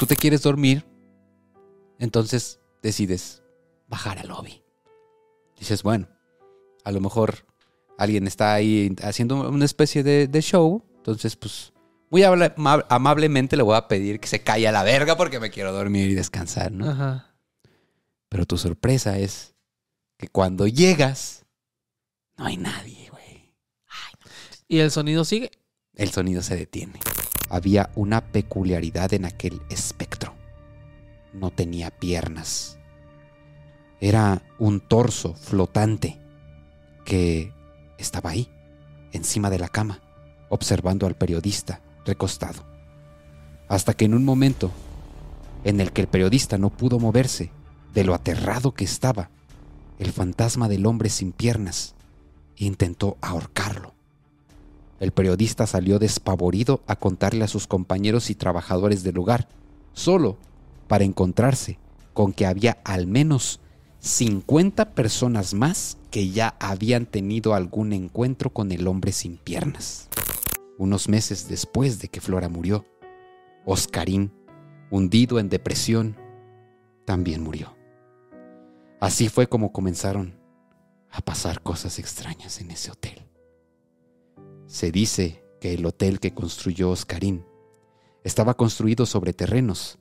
tú te quieres dormir, entonces decides bajar al lobby. Dices, bueno, a lo mejor alguien está ahí haciendo una especie de, de show, entonces pues muy amablemente le voy a pedir que se calle a la verga porque me quiero dormir y descansar, ¿no? Ajá. Pero tu sorpresa es que cuando llegas, no hay nadie, güey. ¿Y el sonido sigue? El sonido se detiene. Había una peculiaridad en aquel espectro. No tenía piernas. Era un torso flotante que estaba ahí, encima de la cama, observando al periodista recostado. Hasta que en un momento en el que el periodista no pudo moverse de lo aterrado que estaba, el fantasma del hombre sin piernas intentó ahorcarlo. El periodista salió despavorido a contarle a sus compañeros y trabajadores del lugar, solo para encontrarse con que había al menos 50 personas más que ya habían tenido algún encuentro con el hombre sin piernas. Unos meses después de que Flora murió, Oscarín, hundido en depresión, también murió. Así fue como comenzaron a pasar cosas extrañas en ese hotel. Se dice que el hotel que construyó Oscarín estaba construido sobre terrenos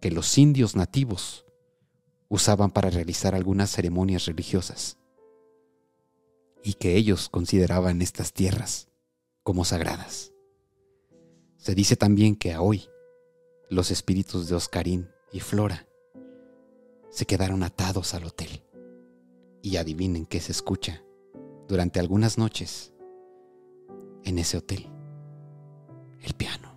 que los indios nativos usaban para realizar algunas ceremonias religiosas y que ellos consideraban estas tierras como sagradas. Se dice también que a hoy los espíritus de Oscarín y Flora se quedaron atados al hotel. Y adivinen qué se escucha durante algunas noches en ese hotel. El piano.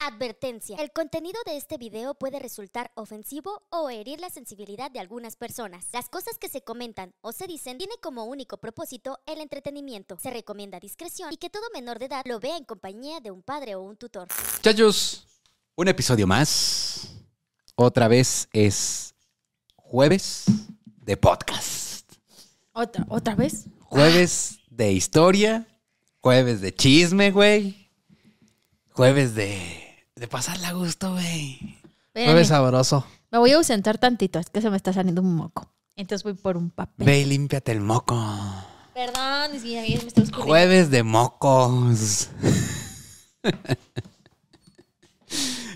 Advertencia. El contenido de este video puede resultar ofensivo o herir la sensibilidad de algunas personas. Las cosas que se comentan o se dicen tiene como único propósito el entretenimiento. Se recomienda discreción y que todo menor de edad lo vea en compañía de un padre o un tutor. Muchachos, un episodio más. Otra vez es jueves de podcast. ¿Otra, ¿Otra vez? Jueves de historia. Jueves de chisme, güey. Jueves de, de pasarla a gusto, güey. Jueves sabroso. Me voy a ausentar tantito, es que se me está saliendo un moco. Entonces voy por un papel. Ve y límpiate el moco. Perdón, es que ya me escurriendo. Jueves de mocos.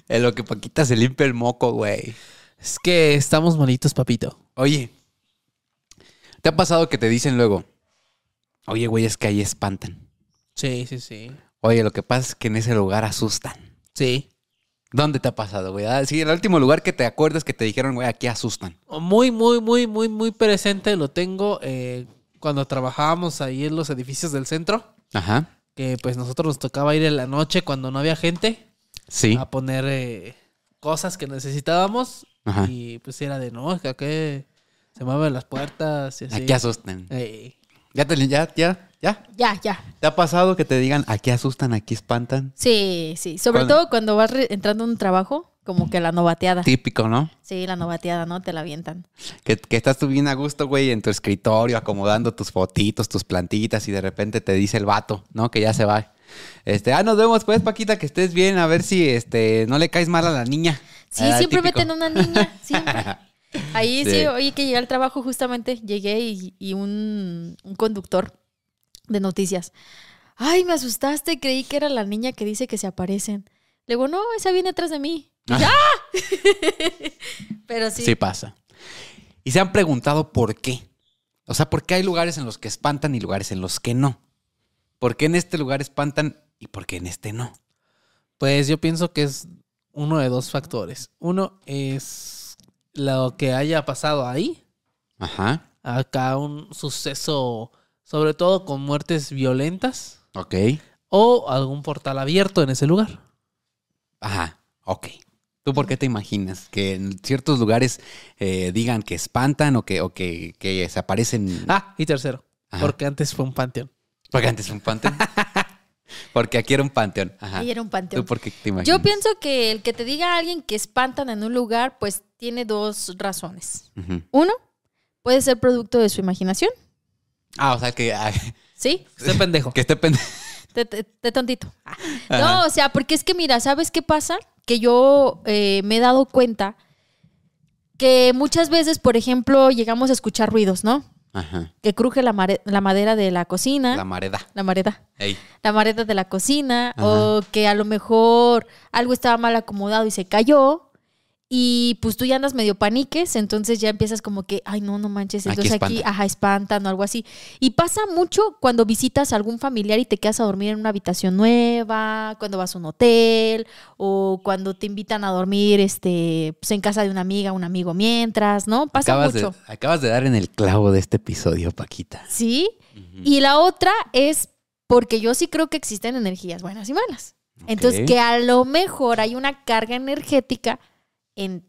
en lo que Paquita se limpia el moco, güey. Es que estamos malitos, papito. Oye, ¿te ha pasado que te dicen luego? Oye, güey, es que ahí espantan. Sí, sí, sí. Oye, lo que pasa es que en ese lugar asustan. Sí. ¿Dónde te ha pasado, güey? Ah, Sí, el último lugar que te acuerdas que te dijeron, güey, aquí asustan. Muy, muy, muy, muy, muy presente lo tengo eh, cuando trabajábamos ahí en los edificios del centro. Ajá. Que pues nosotros nos tocaba ir en la noche cuando no había gente Sí. a poner eh, cosas que necesitábamos. Ajá. Y pues era de no, que se mueven las puertas y así. Aquí asustan. Ey. ¿Ya, te, ya, ya, ya. Ya, ya. ¿Te ha pasado que te digan, aquí asustan, aquí espantan? Sí, sí. Sobre todo cuando vas entrando a un trabajo, como que la novateada. Típico, ¿no? Sí, la novateada, ¿no? Te la avientan. Que, que estás tú bien a gusto, güey, en tu escritorio, acomodando tus fotitos, tus plantitas, y de repente te dice el vato, ¿no? Que ya se va. Este, ah, nos vemos pues, Paquita, que estés bien, a ver si este no le caes mal a la niña. Sí, Ah, siempre típico. meten a una niña, siempre. Ahí sí, Sí. oye, que llegué al trabajo justamente, llegué y, y un, un conductor de noticias. Ay, me asustaste, creí que era la niña que dice que se aparecen. Le digo, no, esa viene atrás de mí. ¡Ya! Pero sí. Sí pasa. Y se han preguntado por qué. O sea, ¿por qué hay lugares en los que espantan y lugares en los que no? ¿Por qué en este lugar espantan y por qué en este no? Pues yo pienso que es uno de dos factores. Uno es lo que haya pasado ahí. Ajá. Acá un suceso, sobre todo con muertes violentas. Ok. O algún portal abierto en ese lugar. Ajá. Ok. ¿Tú por qué te imaginas que en ciertos lugares eh, digan que espantan o que, o que, que se aparecen? Ah, y tercero. Ajá. Porque antes fue un panteón. Porque antes fue un panteón. Porque aquí era un panteón. Ajá. Ahí era un panteón. ¿Tú por qué te imaginas? Yo pienso que el que te diga a alguien que espantan en un lugar, pues tiene dos razones. Uno, puede ser producto de su imaginación, Ah, o sea, que, ah, ¿sí? Este pendejo. que esté pendejo. de, de- de tontito. Ah. No, o sea, porque es que mira, ¿sabes qué pasa? Que yo eh, me he dado cuenta que muchas veces, por ejemplo, llegamos a escuchar ruidos, ¿no? Ajá. Que cruje la, mare- la madera de la cocina. La mareda. la mareda. Ey. la mareta de la cocina Ajá. o que a lo mejor algo estaba mal acomodado y se cayó y pues tú ya andas medio paniques, entonces ya empiezas como que, ay no, no manches, entonces aquí, ajá, espantan o algo así. Y pasa mucho cuando visitas a algún familiar y te quedas a dormir en una habitación nueva, cuando vas a un hotel o cuando te invitan a dormir este, pues, en casa de una amiga, un amigo mientras, ¿no? Pasa acabas, mucho. De, acabas de dar en el clavo de este episodio, Paquita. ¿Sí? Y la otra es porque yo sí creo que existen energías buenas y malas. Entonces, que a lo mejor hay una carga energética en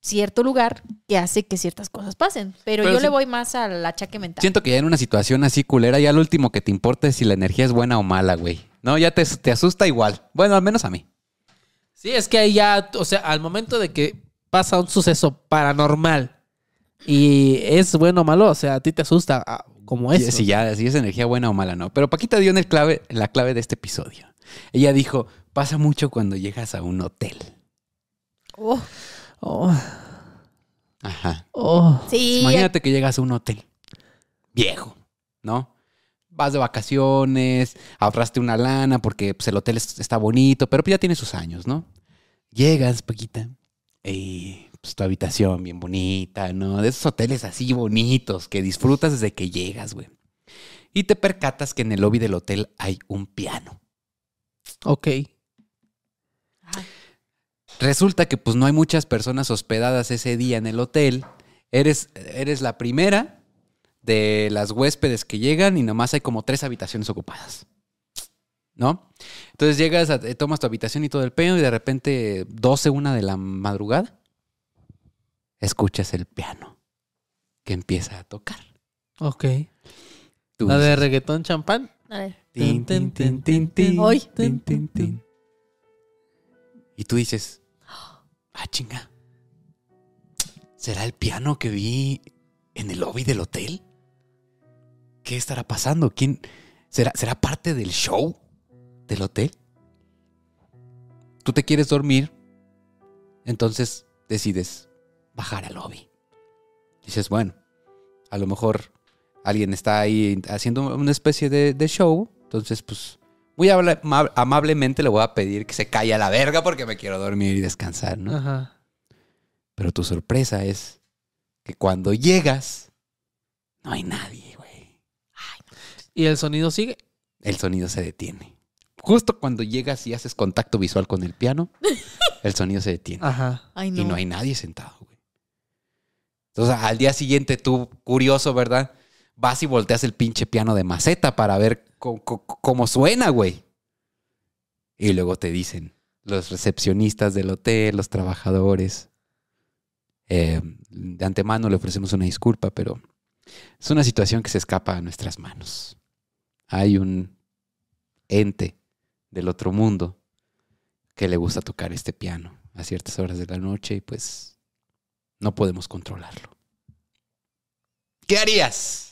cierto lugar que hace que ciertas cosas pasen. Pero, Pero yo sí- le voy más al achaque mental. Siento que ya en una situación así culera, ya lo último que te importa es si la energía es buena o mala, güey. No, ya te, te asusta igual. Bueno, al menos a mí. Sí, es que ahí ya, o sea, al momento de que pasa un suceso paranormal y es bueno o malo, o sea, a ti te asusta ah, como es. si ya, si es energía buena o mala, no. Pero Paquita dio en el clave, la clave de este episodio. Ella dijo, pasa mucho cuando llegas a un hotel. Oh, Oh, Ajá. oh. sí, Imagínate que llegas a un hotel viejo, ¿no? Vas de vacaciones, ahorraste una lana porque pues, el hotel es- está bonito, pero pues, ya tiene sus años, ¿no? Llegas, Paquita, y pues tu habitación bien bonita, ¿no? De esos hoteles así bonitos que disfrutas desde que llegas, güey. Y te percatas que en el lobby del hotel hay un piano. Ok. Resulta que pues no hay muchas personas hospedadas ese día en el hotel. Eres, eres la primera de las huéspedes que llegan y nomás hay como tres habitaciones ocupadas. ¿No? Entonces llegas, a- eh, tomas tu habitación y todo el pedo y de repente 12, una de la madrugada, escuchas el piano que empieza a tocar. Ok. Tú La de dices, reggaetón champán. a ver. tin, tin, tin, tin, tin, tin, tin, tin. Y tú dices, ah, chinga. ¿Será el piano que vi en el lobby del hotel? ¿Qué estará pasando? ¿Quién será, será parte del show del hotel? Tú te quieres dormir, entonces decides bajar al lobby. Dices, bueno, a lo mejor alguien está ahí haciendo una especie de, de show, entonces pues muy amablemente le voy a pedir que se calle a la verga porque me quiero dormir y descansar, ¿no? Ajá. Pero tu sorpresa es que cuando llegas, no hay nadie, güey. ¿Y el sonido sigue? El sonido se detiene. Justo cuando llegas y haces contacto visual con el piano, el sonido se detiene. Ajá. Ay, no. Y no hay nadie sentado, güey. Entonces, al día siguiente, tú, curioso, ¿verdad? Vas y volteas el pinche piano de maceta para ver co- co- cómo suena, güey. Y luego te dicen, los recepcionistas del hotel, los trabajadores, eh, de antemano le ofrecemos una disculpa, pero es una situación que se escapa a nuestras manos. Hay un ente del otro mundo que le gusta tocar este piano a ciertas horas de la noche y pues no podemos controlarlo. ¿Qué harías?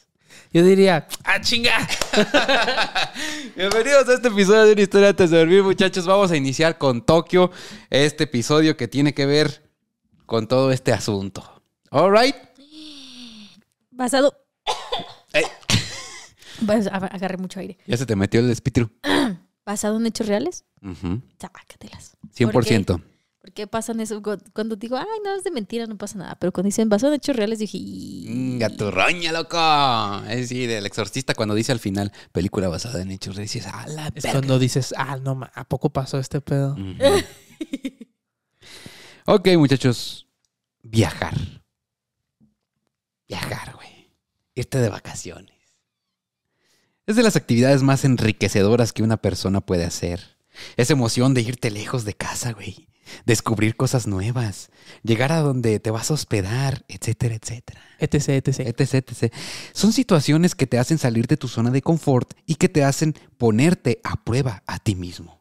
Yo diría, ¡ah, chinga! Bienvenidos a este episodio de Una historia antes de dormir, muchachos. Vamos a iniciar con Tokio, este episodio que tiene que ver con todo este asunto. All right. Basado. Pues, agarré mucho aire. Ya se te metió el espíritu. ¿Basado en hechos reales? Ujú. Sácatelas. 100%. ¿Por qué pasan eso? Cu- Cuando digo, ay, no, es de mentira, no pasa nada. Pero cuando dicen basado en hechos reales, dije. Gaturroña, loco. Es decir, el exorcista cuando dice al final, película basada en hechos, dices, a la Es verga". cuando dices, ah, no, ma, ¿a poco pasó este pedo? Ok, muchachos. Viajar. Viajar, güey. Irte de vacaciones. Es de las actividades más enriquecedoras que una persona puede hacer. Esa emoción de irte lejos de casa, güey. Descubrir cosas nuevas. Llegar a donde te vas a hospedar, etcétera, etcétera. etc, etc. etc, etc. Son situaciones que te hacen salir de tu zona de confort y que te hacen ponerte a prueba a ti mismo.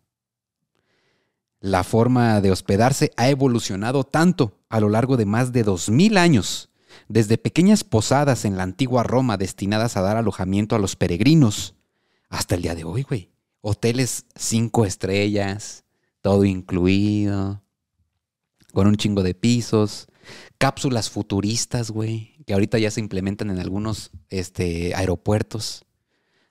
La forma de hospedarse ha evolucionado tanto a lo largo de más de dos mil años, desde pequeñas posadas en la antigua Roma destinadas a dar alojamiento a los peregrinos, hasta el día de hoy, güey. hoteles cinco estrellas, todo incluido, con un chingo de pisos, cápsulas futuristas, güey, que ahorita ya se implementan en algunos este, aeropuertos,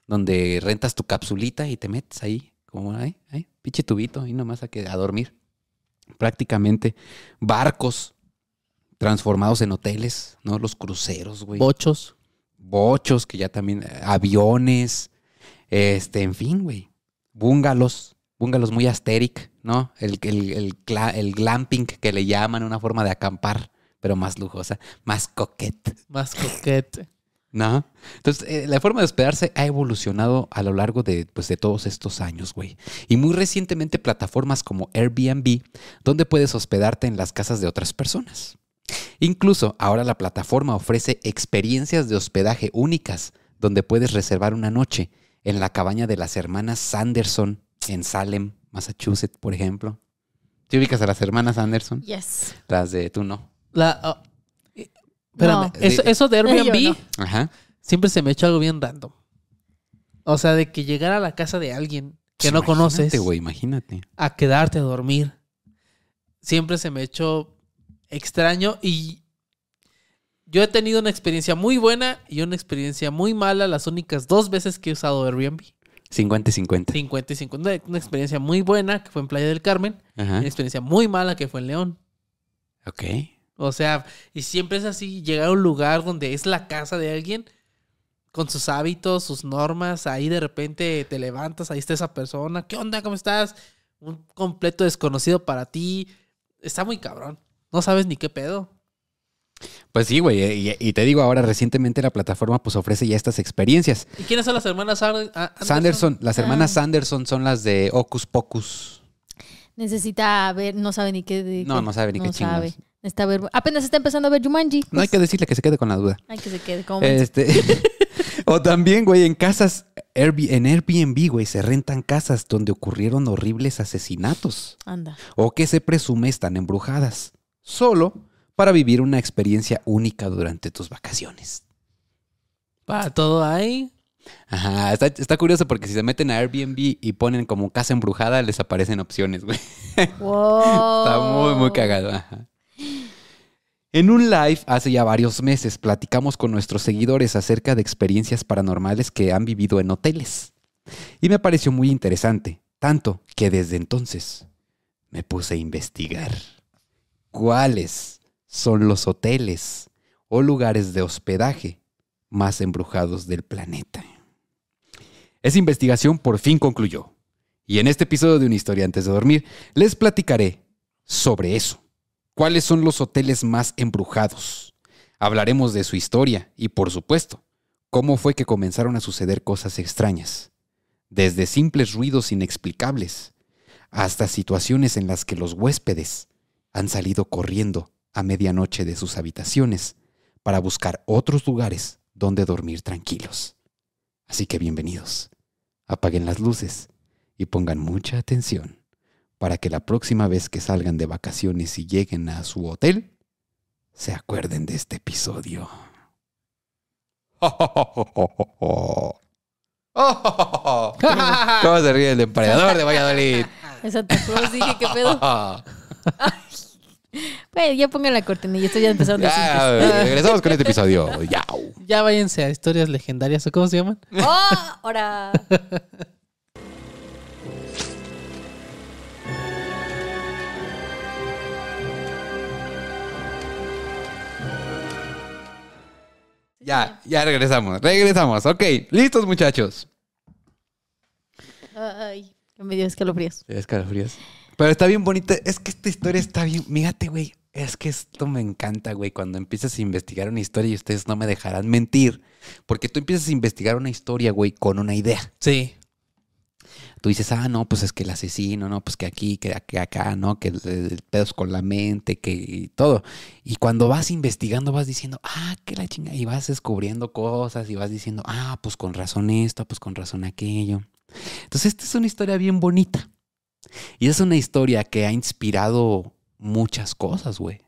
donde rentas tu capsulita y te metes ahí, como ahí, ahí, pinche tubito, y nomás a, que, a dormir. Prácticamente barcos transformados en hoteles, ¿no? Los cruceros, güey Bochos. bochos, que ya también, eh, aviones, este, en fin, güey. Búngalos, búngalos muy asteric, ¿no? El, el, el, el glamping que le llaman, una forma de acampar, pero más lujosa, más coquete, Más coquete. ¿no? Entonces, eh, la forma de hospedarse ha evolucionado a lo largo de, pues, de todos estos años, güey. Y muy recientemente plataformas como Airbnb, donde puedes hospedarte en las casas de otras personas. Incluso ahora la plataforma ofrece experiencias de hospedaje únicas, donde puedes reservar una noche en la cabaña de las hermanas Sanderson en Salem, Massachusetts, por ejemplo. ¿Te ubicas a las hermanas Sanderson? Yes. Las de tú no. La, oh, eh, espérame, No. eso, eso de Airbnb no. Ajá. siempre se me echó algo bien random. O sea, de que llegar a la casa de alguien que no Imagínate, conoces imagínate. a quedarte a dormir. Siempre se me echó extraño y yo he tenido una experiencia muy buena y una experiencia muy mala las únicas dos veces que he usado Airbnb. 50 y 50. 50 y 50. Una experiencia muy buena que fue en Playa del Carmen. Ajá. Una experiencia muy mala que fue en León. Ok. O sea, y siempre es así, llegar a un lugar donde es la casa de alguien, con sus hábitos, sus normas, ahí de repente te levantas, ahí está esa persona, ¿qué onda? ¿Cómo estás? Un completo desconocido para ti. Está muy cabrón. No sabes ni qué pedo. Pues sí, güey. Y, y te digo, ahora recientemente la plataforma pues ofrece ya estas experiencias. ¿Y quiénes son las hermanas Anderson? Sanderson, las hermanas Ah. Sanderson son las de Ocus Pocus. Necesita ver, no sabe ni qué. de- No, no sabe ni qué sabe. chingados. Necesita ver. Apenas está empezando a ver Jumanji. No hay que decirle que se quede con la duda. Hay que se quede menso. Este, o también, güey, en casas, Airb- en Airbnb, güey, se rentan casas donde ocurrieron horribles asesinatos Anda. o que se presume están embrujadas, solo para vivir una experiencia única durante tus vacaciones. Para todo ahí. Ajá, está, está curioso porque si se meten a Airbnb y ponen como casa embrujada, les aparecen opciones, güey. Wow. Está muy, muy cagado. ajá. En un live hace ya varios meses platicamos con nuestros seguidores acerca de experiencias paranormales que han vivido en hoteles. Y me pareció muy interesante, tanto que desde entonces me puse a investigar cuáles son los hoteles o lugares de hospedaje más embrujados del planeta. Esa investigación por fin concluyó. Y en este episodio de Una historia antes de dormir, les platicaré sobre eso. ¿Cuáles son los hoteles más embrujados? Hablaremos de su historia y, por supuesto, cómo fue que comenzaron a suceder cosas extrañas. Desde simples ruidos inexplicables hasta situaciones en las que los huéspedes han salido corriendo a medianoche de sus habitaciones para buscar otros lugares donde dormir tranquilos. Así que bienvenidos. Apaguen las luces y pongan mucha atención para que la próxima vez que salgan de vacaciones y lleguen a su hotel, se acuerden de este episodio. ¿Cómo se ríe el emperador de Valladolid? Santa Claus, dije, ¿qué pedo? Bueno, ya pongan la cortinilla, estoy ya empezando a Ya, regresamos con este episodio. Yau. Ya váyanse a historias legendarias o cómo se llaman. ¡Oh! Ahora. Ya, ya regresamos. Regresamos. Ok, listos muchachos. Ay, me dio escalofríos. Escalofríos. Pero está bien bonita. Es que esta historia está bien. Fíjate, güey. Es que esto me encanta, güey. Cuando empiezas a investigar una historia y ustedes no me dejarán mentir. Porque tú empiezas a investigar una historia, güey, con una idea. Sí. Tú dices, ah, no, pues es que el asesino, no, pues que aquí, que, que acá, no, que el, el pedos con la mente, que y todo. Y cuando vas investigando, vas diciendo, ah, que la chinga, y vas descubriendo cosas y vas diciendo, ah, pues con razón esto, pues con razón aquello. Entonces, esta es una historia bien bonita. Y es una historia que ha inspirado muchas cosas, güey.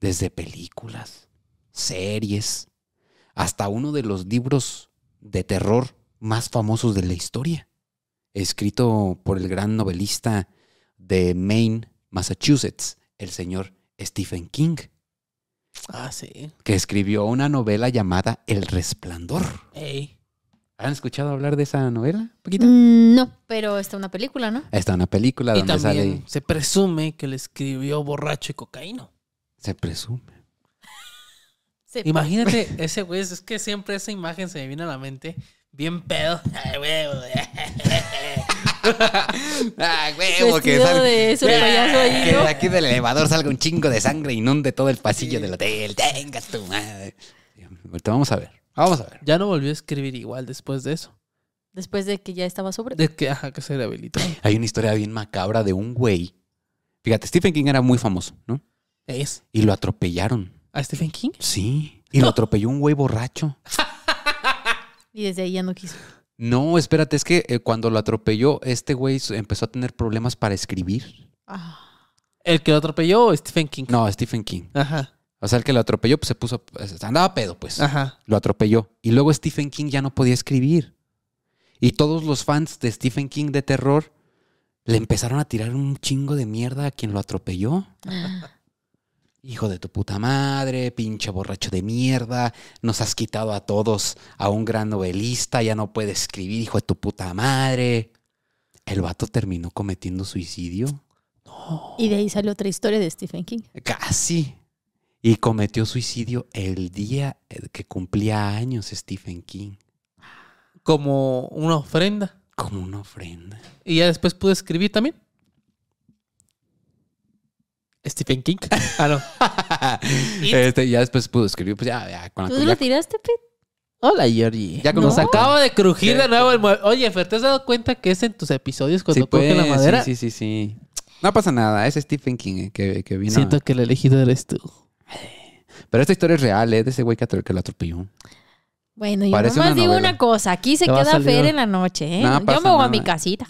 Desde películas, series, hasta uno de los libros de terror más famosos de la historia. escrito por el gran novelista de Maine, Massachusetts, el señor Stephen King, Ah, sí. que escribió una novela llamada El Resplandor. Ey. ¿Han escuchado hablar de esa novela, Paquita? Mm, No, pero está una película, ¿no? Está una película Y donde también sale, se presume que le escribió borracho y cocaíno. se presume. Imagínate ese güey, es que siempre esa imagen se me viene a la mente. Bien pedo. Ay, güey. Ah, de ese payaso ahí, Que de aquí del elevador salga un chingo de sangre e inunde todo el pasillo del hotel. Tengas tu madre. Ahorita vamos a ver. Vamos a ver. Ya no volvió a escribir igual después de eso. Después de que ya estaba sobre. De que, ajá, que se rehabilitó. Hay una historia bien macabra de un güey. Fíjate, Stephen King era muy famoso, ¿no? Es. Y lo atropellaron. ¿A Stephen King? Sí. Y lo atropelló un güey borracho. Y desde ahí ya no quiso. No, espérate, es que eh, cuando lo atropelló, este güey empezó a tener problemas para escribir. Ah, ¿El que lo atropelló o Stephen King? No, Stephen King. Ajá. O sea, el que lo atropelló, pues se puso. pues, andaba pedo, pues. Ajá. Lo atropelló. Y luego Stephen King ya no podía escribir. Y todos los fans de Stephen King de terror le empezaron a tirar un chingo de mierda a quien lo atropelló. Hijo de tu puta madre, pinche borracho de mierda, nos has quitado a todos a un gran novelista, ya no puede escribir, hijo de tu puta madre. El vato terminó cometiendo suicidio. Y de ahí salió otra historia de Stephen King. Casi. Y cometió suicidio el día eh, que cumplía años Stephen King. Como una ofrenda. Como una ofrenda. Y ya después pude escribir también. Stephen King. Ah, no. Este, ya después pudo escribir, pues ya, ya, con la ¿Tú lo tiraste, Pete? Hola, Georgie. Ya Nos los- acaba de crujir de nuevo el mueble. Oye, Fer, ¿te has dado cuenta que es en tus episodios cuando Sí, coge la pues, madera? Sí, sí, sí, sí. No pasa nada, es Stephen King eh, que, que vino. Siento que el elegido eres tú. Pero esta historia es real, ¿eh? De ese güey que, que lo atropelló. Bueno, yo Parece nomás una digo novela. una cosa. Aquí se Te va a queda salir- Fer en la noche, ¿eh? Yo pasa me voy a nada. mi casita.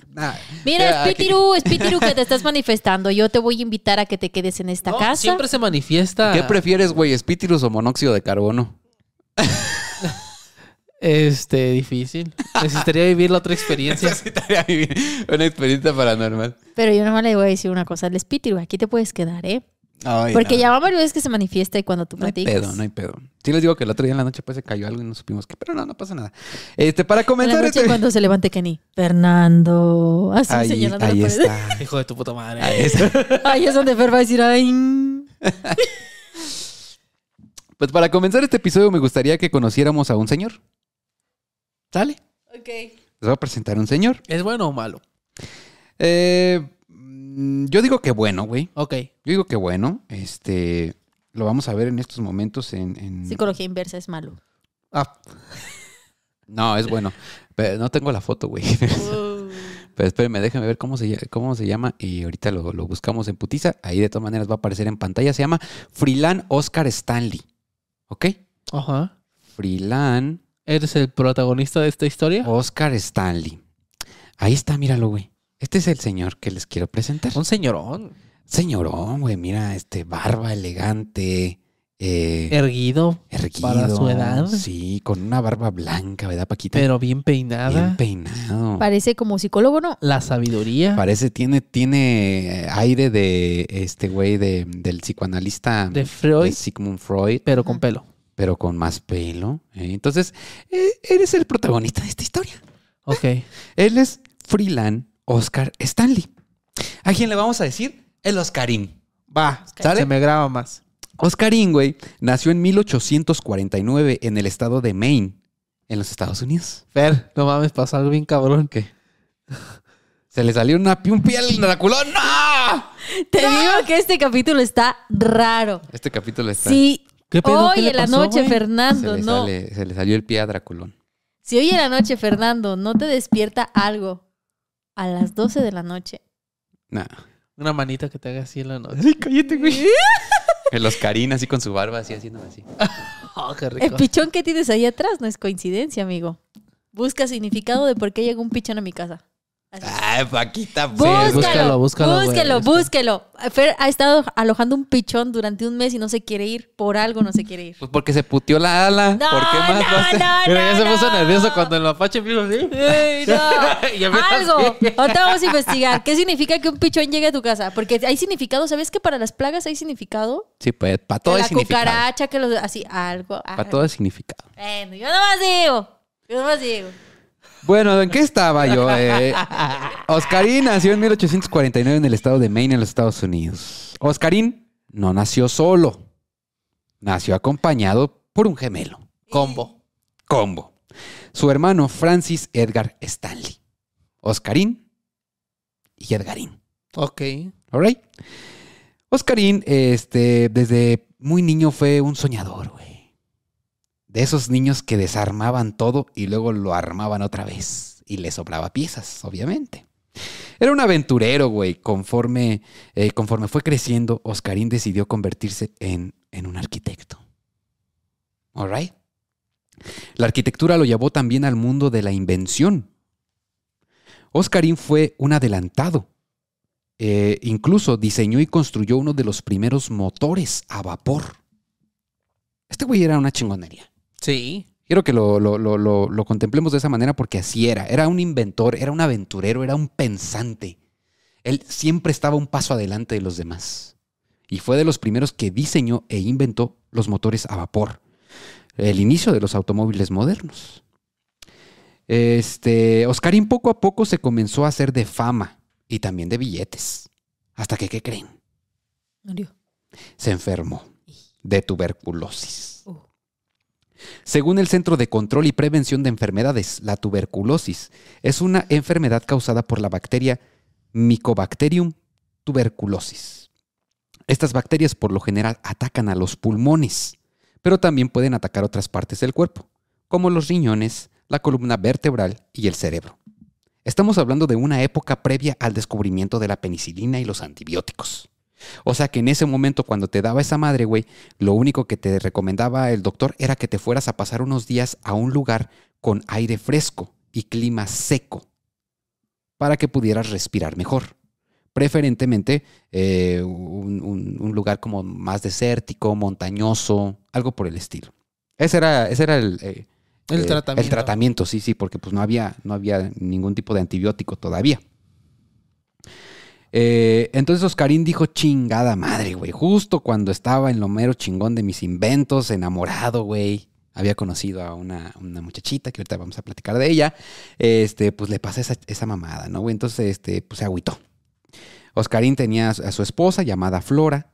Mira, aquí- Espíritu, Espíritu, que te estás manifestando. Yo te voy a invitar a que te quedes en esta No, casa. Siempre se manifiesta. ¿Qué prefieres, güey? ¿Espíritus o monóxido de carbono? Este, difícil. Necesitaría vivir la otra experiencia. Necesitaría vivir una experiencia paranormal. Pero yo nomás le voy a decir una cosa al Espíritu. Aquí te puedes quedar, ¿eh? Ay, Porque no. ya va varias veces que se manifiesta y cuando tú No hay platicas. pedo, no hay pedo. Sí les digo que el otro día en la noche pues se cayó algo y no supimos qué, pero no, no pasa nada. Este, para En la comenzar noche este... cuando se levante Kenny. Fernando. Así Ahí, señalando ahí la pared. está. Hijo de tu puta madre. Ahí está. Ahí es donde Fer va a decir, ay. mm". Pues para comenzar este episodio me gustaría que conociéramos a un señor. ¿Sale? Les voy a presentar a un señor. ¿Es bueno o malo? Eh, yo digo que bueno, güey. Ok. Yo digo que bueno. Este, lo vamos a ver en estos momentos en... en- Psicología inversa es malo. Ah, No, es bueno. Pero no tengo la foto, güey. Pero espérenme, déjenme ver cómo se, cómo se llama y ahorita lo, lo buscamos en putiza. Ahí de todas maneras va a aparecer en pantalla. Se llama Freelan Oscar Stanley. ¿Ok? ajá. Freelan ¿Eres el protagonista de esta historia? Oscar Stanley. Ahí está, míralo, güey. Este es el señor que les quiero presentar. Un señorón. Señorón, güey, mira, este, barba elegante, eh, Erguido, erguido. para su edad. Sí, con una barba blanca, ¿verdad, Paquita? pero bien peinada. Bien peinado. Parece como psicólogo, ¿no? La sabiduría Parece, tiene, tiene aire de este güey de, del psicoanalista de Freud, de Sigmund Freud, pero con pelo. pero con más pelo. ¿eh? Entonces, eh, eres el protagonista de esta historia. Ok. Él es Freelan Oscar Stanley. ¿A quién le vamos a decir? El Oscarín. Va, ¿Sale? se me graba más. Oscarín, güey, nació en 1849 en el estado de Maine, en los Estados Unidos. Fer, no mames, pasó algo bien cabrón. ¿Qué? Se le salió una, un pie al Draculón. ¡No! Te digo que este capítulo está raro. Este capítulo está. Sí. ¿Qué pedo? Hoy ¿Qué le en la pasó, noche, se, Fernando, le no. sale- se le salió el pie a Draculón. Si hoy en la noche, Fernando, no te despierta algo a las 12 de la noche. Nah. Una manita que te haga así en la noche. Ay, cállate, güey. El Oscarín así con su barba, así haciéndome así. Oh, qué El rico. pichón que tienes ahí atrás no es coincidencia, amigo. Busca significado de por qué llegó un pichón a mi casa. Ay, Paquita. pues. Búscalo, búscalo, búscalo, búsquelo, búscalo. búsquelo. Fer ha estado alojando un pichón durante un mes y no se quiere ir. Por algo no se quiere ir. Pues porque se puteó la ala. No, ¿Por qué más no, ser? no, Pero ya se no, puso no. nervioso cuando el mapache empieza así. Ey, no. Y empieza Algo. Ahorita vamos a investigar. ¿Qué significa que un pichón llegue a tu casa? Porque hay significado. ¿Sabes que para las plagas hay significado? Sí, pues, para Que todo la es significado. cucaracha, que los así, algo. Para todo es significado. Bueno, yo nomás digo. Yo nomás digo. Bueno, ¿en qué estaba yo? Eh, Oscarín nació en 1849 en el estado de Maine, en los Estados Unidos. Oscarín no nació solo. Nació acompañado por un gemelo. Combo. Combo. Su hermano Francis Edgar Stanley. Oscarín y Edgarín. Ok. ¿Alright? Oscarín, este, desde muy niño fue un soñador, güey. De esos niños que desarmaban todo y luego lo armaban otra vez. Y le sobraba piezas, obviamente. Era un aventurero, güey. Conforme, eh, conforme fue creciendo, Oscarín decidió convertirse en, en un arquitecto. ¿Alright? La arquitectura lo llevó también al mundo de la invención. Oscarín fue un adelantado eh, incluso diseñó y construyó uno de los primeros motores a vapor. Este güey era una chingonería. Sí. Quiero que lo, lo- lo- lo- contemplemos de esa manera porque así era. Era un inventor, era un aventurero, era un pensante. Él siempre estaba un paso adelante de los demás. Y fue de los primeros que diseñó e inventó los motores a vapor. El inicio de los automóviles modernos. Este, Oscarín poco a poco se comenzó a hacer de fama y también de billetes. Hasta que, ¿qué creen? Murió. Se enfermó de tuberculosis. Uh. Según el Centro de Control y Prevención de Enfermedades, la tuberculosis es una enfermedad causada por la bacteria Mycobacterium tuberculosis. Estas bacterias por lo general atacan a los pulmones, pero también pueden atacar otras partes del cuerpo, como los riñones, la columna vertebral y el cerebro. Estamos hablando de una época previa al descubrimiento de la penicilina y los antibióticos. O sea que en ese momento cuando te daba esa madre, güey, lo único que te recomendaba el doctor era que te fueras a pasar unos días a un lugar con aire fresco y clima seco para que pudieras respirar mejor. Preferentemente eh, un, un- un lugar como más desértico, montañoso, algo por el estilo. Ese era, ese era el, eh, El eh, tratamiento. El tratamiento, sí, sí, porque pues no había, no había ningún tipo de antibiótico todavía. Eh, entonces Oscarín dijo, chingada madre, güey. Justo cuando estaba en lo mero chingón de mis inventos, enamorado, güey. Había conocido a una, muchachita que ahorita vamos a platicar de ella. Este, pues le pasé esa, esa mamada, ¿no, güey? Entonces, este, pues se agüitó. Oscarín tenía a su- a su esposa llamada Flora.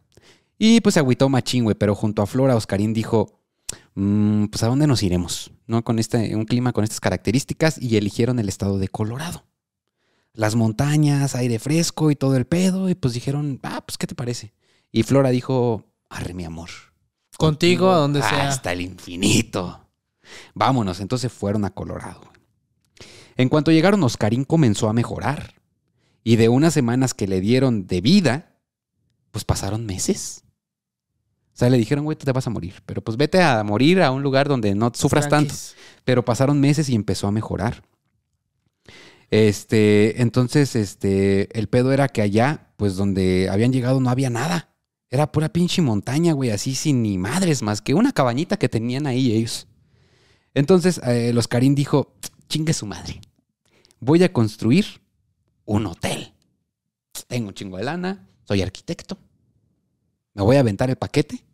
Y pues se agüitó machín, güey. Pero junto a Flora, Oscarín dijo, "Mm, pues a dónde nos iremos, ¿no? Con este, un clima con estas características. Y eligieron el estado de Colorado las montañas, aire fresco y todo el pedo. Y pues dijeron, ah, pues, ¿qué te parece? Y Flora dijo, arre, mi amor. Contigo, a donde sea. Hasta el infinito. Vámonos. Entonces fueron a Colorado. En cuanto llegaron, Oscarín comenzó a mejorar. Y de unas semanas que le dieron de vida, pues pasaron meses. O sea, le dijeron, güey, tú te vas a morir. Pero pues vete a morir a un lugar donde no sufras tanto. Pero pasaron meses y empezó a mejorar. Este, entonces, este, el pedo era que allá, pues donde habían llegado no había nada. Era pura pinche montaña, güey, así sin ni madres más que una cabañita que tenían ahí ellos. Entonces, eh, los Karim dijo, chingue su madre. Voy a construir un hotel. Tengo un chingo de lana, soy arquitecto. Me voy a aventar el paquete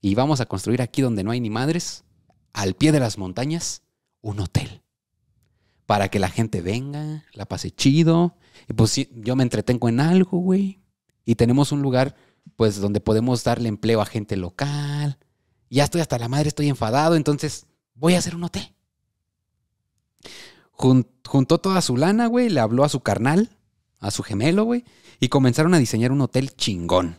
y vamos a construir aquí donde no hay ni madres, al pie de las montañas, un hotel. Para que la gente venga, la pase chido. Y pues sí, yo me entretengo en algo, güey. Y tenemos un lugar, pues, donde podemos darle empleo a gente local. Ya estoy hasta la madre, estoy enfadado, entonces voy a hacer un hotel. Jun- juntó toda su lana, güey, le habló a su carnal, a su gemelo, güey, y comenzaron a diseñar un hotel chingón.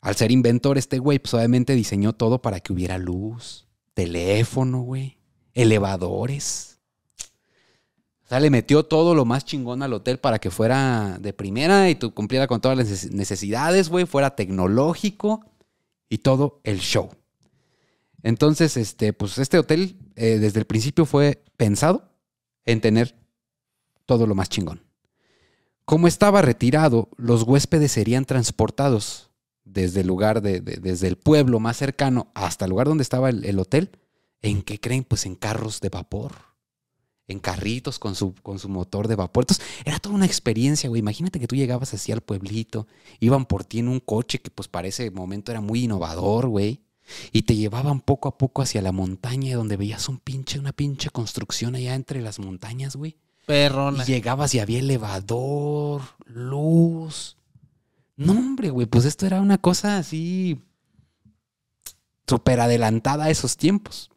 Al ser inventor, este güey, pues obviamente diseñó todo para que hubiera luz, teléfono, güey, elevadores. O sea, le metió todo lo más chingón al hotel para que fuera de primera y tú cumpliera con todas las neces- necesidades, güey, fuera tecnológico y todo el show. Entonces, este, pues este hotel eh, desde el principio fue pensado en tener todo lo más chingón. Como estaba retirado, los huéspedes serían transportados desde el lugar de, de- desde el pueblo más cercano hasta el lugar donde estaba el, el hotel. ¿En qué creen? Pues en carros de vapor. En carritos con su, con su motor de vapor. Entonces, era toda una experiencia, güey. Imagínate que tú llegabas así al pueblito, iban por ti en un coche que pues para ese momento era muy innovador, güey. Y te llevaban poco a poco hacia la montaña donde veías un pinche, una pinche construcción allá entre las montañas, güey. Perrona. Y llegabas y había elevador, luz. No, hombre, güey, pues esto era una cosa así súper adelantada a esos tiempos.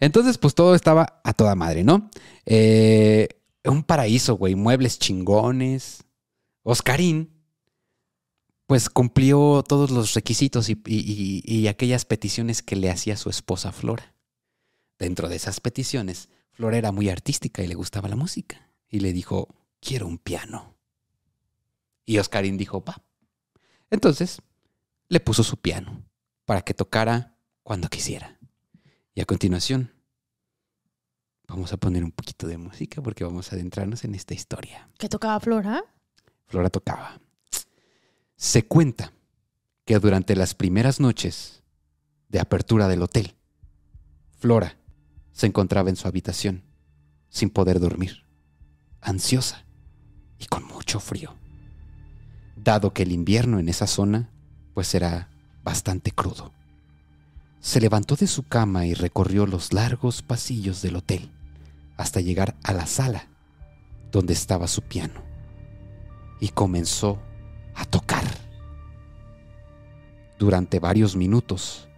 Entonces, pues todo estaba a toda madre, ¿no? Eh, un paraíso, güey, muebles chingones. Oscarín, pues cumplió todos los requisitos y, y- aquellas peticiones que le hacía su esposa Flora. Dentro de esas peticiones, Flora era muy artística y le gustaba la música. Y le dijo, quiero un piano. Y Oscarín dijo, va. Entonces, le puso su piano para que tocara cuando quisiera. Y a continuación, vamos a poner un poquito de música porque vamos a adentrarnos en esta historia. ¿Qué tocaba Flora? Flora tocaba. Se cuenta que durante las primeras noches de apertura del hotel, Flora se encontraba en su habitación sin poder dormir, ansiosa y con mucho frío, dado que el invierno en esa zona pues era bastante crudo. Se levantó de su cama y recorrió los largos pasillos del hotel hasta llegar a la sala donde estaba su piano y comenzó a tocar. Durante varios minutos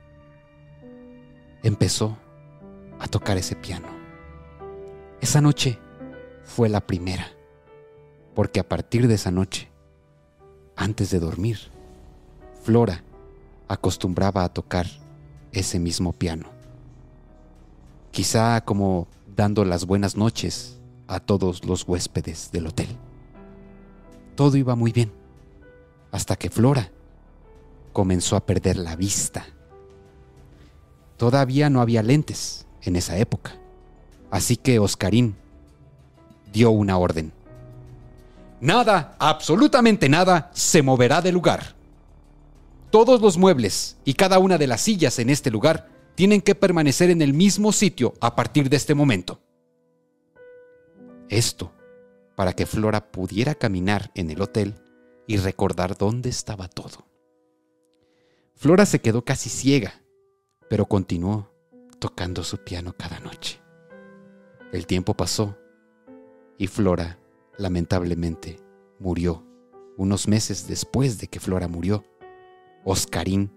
empezó a tocar ese piano. Esa noche fue la primera, porque a partir de esa noche, antes de dormir, Flora acostumbraba a tocar ese mismo piano. Quizá como dando las buenas noches a todos los huéspedes del hotel. Todo iba muy bien, hasta que Flora comenzó a perder la vista. Todavía no había lentes en esa época, así que Oscarín dio una orden. Nada, absolutamente nada, se moverá del lugar. Todos los muebles y cada una de las sillas en este lugar tienen que permanecer en el mismo sitio a partir de este momento. Esto para que Flora pudiera caminar en el hotel y recordar dónde estaba todo. Flora se quedó casi ciega, pero continuó tocando su piano cada noche. El tiempo pasó y Flora, lamentablemente, murió. Unos meses después de que Flora murió, Oscarín,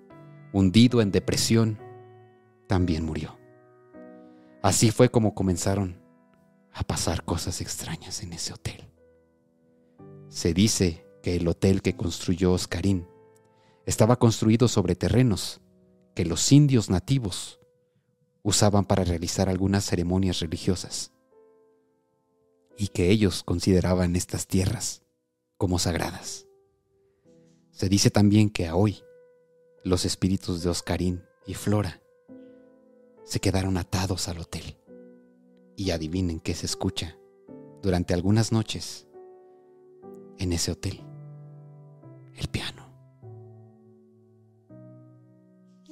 hundido en depresión, también murió. Así fue como comenzaron a pasar cosas extrañas en ese hotel. Se dice que el hotel que construyó Oscarín estaba construido sobre terrenos que los indios nativos usaban para realizar algunas ceremonias religiosas y que ellos consideraban estas tierras como sagradas. Se dice también que a hoy los espíritus de Oscarín y Flora se quedaron atados al hotel. Y adivinen qué se escucha durante algunas noches en ese hotel. El piano.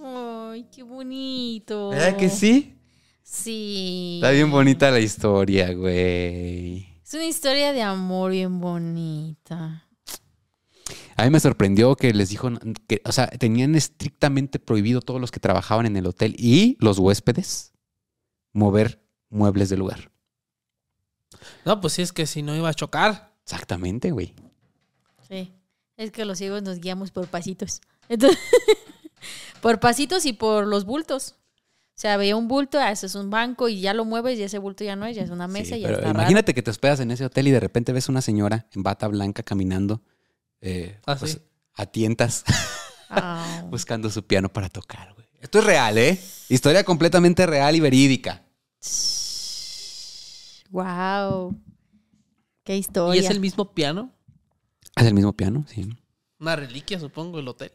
Ay, qué bonito. ¿Verdad que sí? Sí. Está bien bonita la historia, güey. Es una historia de amor bien bonita. A mí me sorprendió que les dijo que, o sea, tenían estrictamente prohibido todos los que trabajaban en el hotel y los huéspedes mover muebles del lugar. No, pues sí, es que si no iba a chocar. Exactamente, güey. Sí. Es que los ciegos nos guiamos por pasitos. Entonces, por pasitos y por los bultos. O sea, veía un bulto, ah, ese es un banco y ya lo mueves y ese bulto ya no es, ya es una mesa Sí, y ya pero está raro. imagínate que te hospedas en ese hotel y de repente ves una señora en bata blanca caminando eh, Ah, pues, sí. a tientas Ah. buscando su piano para tocar, güey. Esto es real, ¿eh? Historia completamente real y verídica. Wow. Qué ¿Y historia. es el mismo piano? ¿Es el mismo piano? Sí. Una reliquia, supongo, el hotel.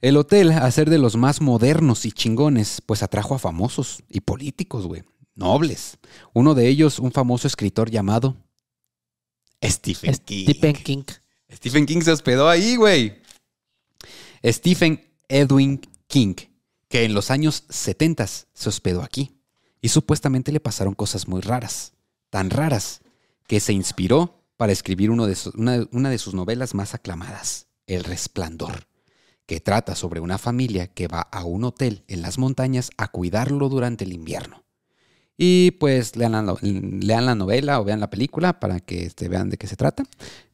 El hotel, a ser de los más modernos y chingones, pues atrajo a famosos y políticos, güey. Nobles. Uno de ellos, un famoso escritor llamado Stephen King. Stephen King. Stephen King se hospedó ahí, güey. Stephen Edwin King, que en los años 70 se hospedó aquí. Y supuestamente le pasaron cosas muy raras. Tan raras que se inspiró para escribir una, de sus novelas más aclamadas, El Resplandor, que trata sobre una familia que va a un hotel en las montañas a cuidarlo durante el invierno. Y pues lean la, no- lean la novela o vean la película para que este, vean de qué se trata.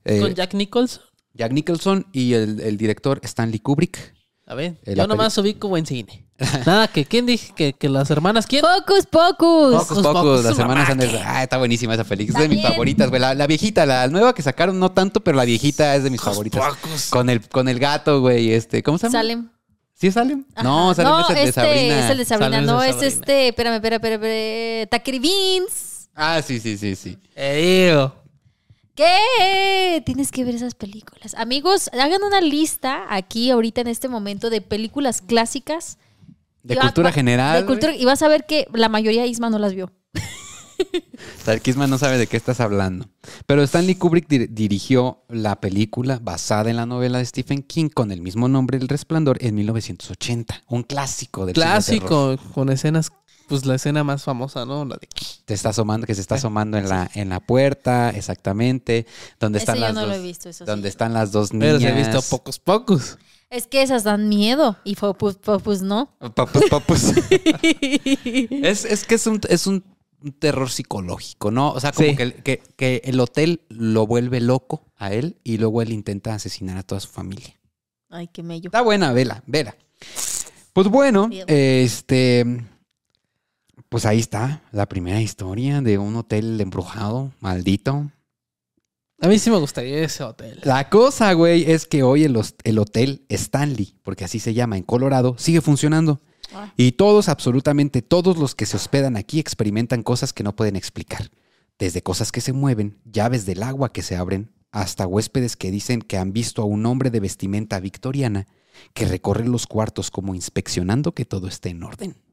Eh, Con Jack Nicholson. Jack Nicholson y el, el director Stanley Kubrick. A ver, Eh, yo nomás ubico buen cine. Nada, que ¿quién dije que, que las hermanas quién? Pocus, pocus. Pocos, Pocos, pocos, pocos, las hermanas. ¿qué? Ah, está buenísima esa película. Es de mis favoritas, güey. La, la viejita, la nueva que sacaron, no tanto, pero la viejita es de mis favoritas. Con el, con el gato, güey. Este, ¿Cómo se llama? Salem. ¿Sí es Salem? Ajá. No, Salem es el de este Sabrina. es el de Sabrina. Salem no, es Sabrina. este. Espérame, espérame, espérame. espérame. Takiri Beans. Ah, sí, sí, sí, sí. Eh, digo. ¿Qué? Tienes que ver esas películas. Amigos, hagan una lista aquí ahorita en este momento de películas clásicas. De cultura va- general. De cultura, y vas a ver que la mayoría Isma no las vio. Sarkisma no sabe de qué estás hablando. Pero Stanley Kubrick dir- dirigió la película basada en la novela de Stephen King con el mismo nombre, El Resplandor, en 1980. Un clásico del cine de terror. Clásico, con escenas, pues la escena más famosa, ¿no? La de Te está asomando, que se está asomando en la, en la puerta, exactamente. Donde están yo las no dos, lo he visto, eso sí. donde están las dos niñas. Pero se he visto pocos, pocos. Es que esas dan miedo. Y fue, pues, pues, pues, no. Papus, papus. es, es que es un, es un terror psicológico, ¿no? O sea, como Sí. que, el- que, que el hotel lo vuelve loco a él y luego él intenta asesinar a toda su familia. Ay, qué mello. Está buena, vela, vela. Pues bueno, Bien. este. Pues ahí está la primera historia de un hotel embrujado, maldito. A mí sí me gustaría ese hotel. La cosa, güey, es que hoy el, hotel Stanley, porque así se llama en Colorado, sigue funcionando. Ah. Y todos, absolutamente todos los que se hospedan aquí experimentan cosas que no pueden explicar. Desde cosas que se mueven, llaves del agua que se abren, hasta huéspedes que dicen que han visto a un hombre de vestimenta victoriana que recorre los cuartos como inspeccionando que todo esté en orden.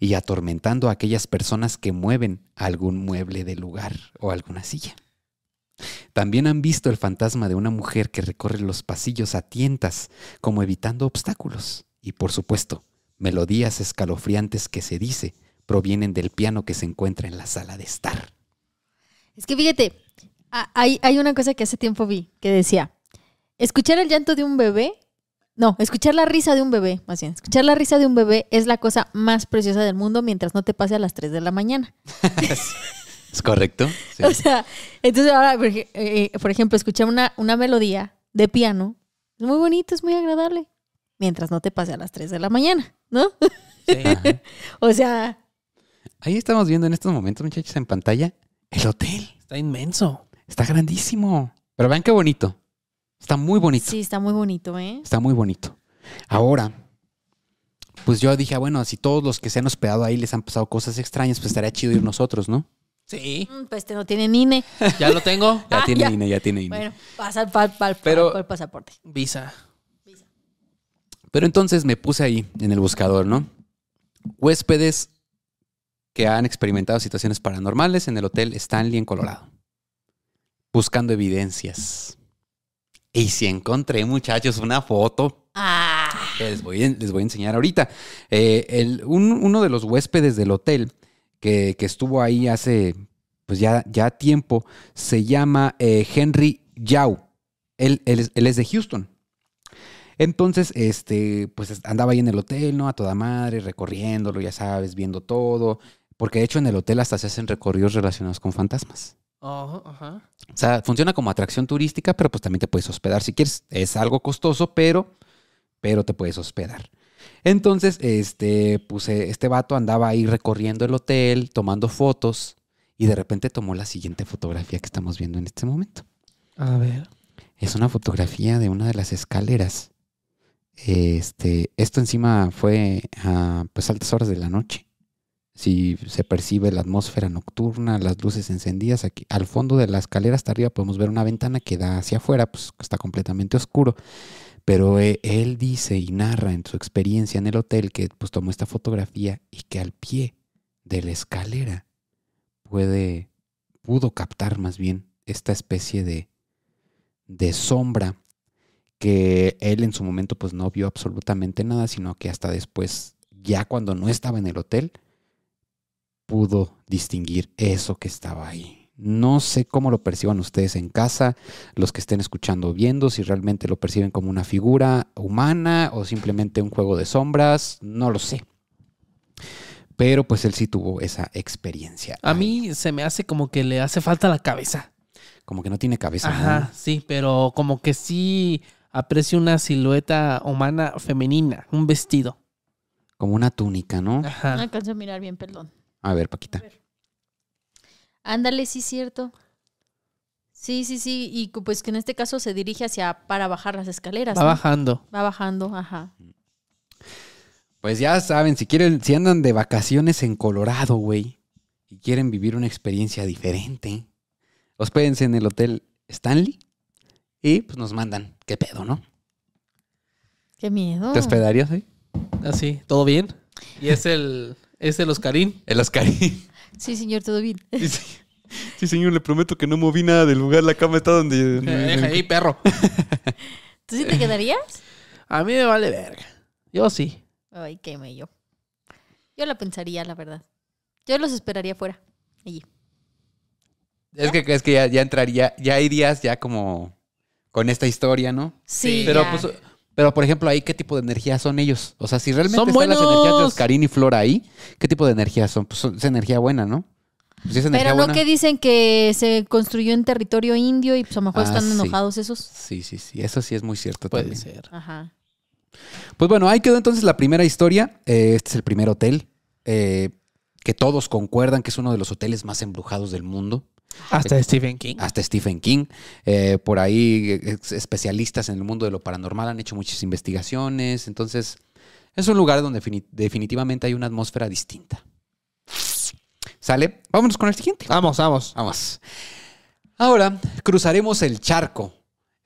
Y atormentando a aquellas personas que mueven algún mueble del lugar o alguna silla. También han visto el fantasma de una mujer que recorre los pasillos a tientas, como evitando obstáculos. Y por supuesto, melodías escalofriantes que se dice provienen del piano que se encuentra en la sala de estar. Es que fíjate, hay, hay una cosa que hace tiempo vi que decía, escuchar el llanto de un bebé, no, escuchar la risa de un bebé, más bien, escuchar la risa de un bebé es la cosa más preciosa del mundo mientras no te pase a las 3 de la mañana. ¿Es correcto? Sí. O sea, entonces ahora, eh, por ejemplo, escuchar una, una melodía de piano es muy bonito, es muy agradable, mientras no te pase a las 3 de la mañana, ¿no? Sí. O sea, Ahí estamos viendo en estos momentos, muchachos, en pantalla, el hotel. Está inmenso. Está grandísimo. Pero vean qué bonito. Está muy bonito. sí, está muy bonito, ¿eh? Está muy bonito. Ahora, pues yo dije, ah, bueno, si todos los que se han hospedado ahí les han pasado cosas extrañas, pues estaría chido ir nosotros, ¿no? Sí. Mm, Pues este no tiene INE. Ya lo tengo. Ya Ah, tiene ya. INE, ya tiene INE. Bueno, pasa Pero- el pasaporte. Visa. Pero entonces me puse ahí en el buscador, ¿no? Huéspedes que han experimentado situaciones paranormales en el hotel Stanley en Colorado. Buscando evidencias. Y si encontré, muchachos, una foto Ah, que les voy, a- les voy a enseñar ahorita. Eh, el- un- uno de los huéspedes del hotel que, que estuvo ahí hace pues ya, ya tiempo se llama eh, Henry Yao. Él, él es, él es de Houston. Entonces, este, pues andaba ahí en el hotel, ¿no? A toda madre, recorriéndolo, ya sabes, viendo todo. Porque de hecho en el hotel hasta se hacen recorridos relacionados con fantasmas. Ajá, ajá. O sea, funciona como atracción turística, pero pues también te puedes hospedar si quieres. Es algo costoso, pero, pero te puedes hospedar. Entonces, este, pues eh, este vato andaba ahí recorriendo el hotel, tomando fotos, y de repente tomó la siguiente fotografía que estamos viendo en este momento. A ver. Es una fotografía de una de las escaleras. Este, esto encima fue a pues altas horas de la noche. Si se percibe la atmósfera nocturna, las luces encendidas aquí al fondo de la escalera hasta arriba podemos ver una ventana que da hacia afuera, pues está completamente oscuro. Pero eh, él dice y narra en su experiencia en el hotel que pues tomó esta fotografía y que al pie de la escalera puede pudo captar más bien esta especie de, de sombra que él en su momento pues no vio absolutamente nada, sino que hasta después, ya cuando no estaba en el hotel, pudo distinguir eso que estaba ahí. No sé cómo lo perciban ustedes en casa, los que estén escuchando o viendo, si realmente lo perciben como una figura humana o simplemente un juego de sombras, no lo sé. Pero pues él sí tuvo esa experiencia. A ahí. mí se me hace como que le hace falta la cabeza. Como que no tiene cabeza. ¿no? Ajá, sí, pero como que sí aprecio una silueta humana femenina, un vestido. Como una túnica, ¿no? No Ajá. alcanzo a mirar bien, perdón. A ver, Paquita. Ándale, sí, cierto. Sí, sí, sí. Y pues que en este caso se dirige hacia para bajar las escaleras. Va ¿no? bajando. Va bajando, ajá. Pues ya saben, si quieren, si andan de vacaciones en Colorado, güey, y quieren vivir una experiencia diferente, hospédense en el hotel Stanley y pues nos mandan. ¿Qué pedo, no? Qué miedo. ¿Te hospedarías ahí? Así, ¿todo bien? Y es el, es el Oscarín. El Oscarín. Sí, señor, todo bien. Sí, sí. Sí, señor, le prometo que no moví nada del lugar. La cama está donde. Deja ahí, perro. ¿Tú sí te quedarías? A mí me vale verga. Yo sí. Ay, qué mello. Yo la pensaría, la verdad. Yo los esperaría afuera. Allí. Es que, es que ya, ya entraría, ya irías ya como con esta historia, ¿no? Sí, Pero, ya. pues, pero, por ejemplo, ahí, ¿qué tipo de energía son ellos? O sea, si realmente ¡Son están las energías de buenos! Oscarín y Flora ahí, ¿qué tipo de energía son? Pues es energía buena, ¿no? Pues si es energía Pero no buena. que dicen que se construyó en territorio indio y pues a lo mejor Ah, están sí. enojados esos. Sí, sí, sí. Eso sí es muy cierto Puede también. ser. Ajá. Pues bueno, ahí quedó entonces la primera historia. Eh, este es el primer hotel eh, que todos concuerdan que es uno de los hoteles más embrujados del mundo. Hasta Stephen King. Hasta Stephen King. Eh, por ahí eh, especialistas en el mundo de lo paranormal han hecho muchas investigaciones. Entonces, es un lugar donde defini- definitivamente hay una atmósfera distinta. ¿Sale? Vámonos con el siguiente. Vamos, vamos. Vamos. Ahora cruzaremos el charco,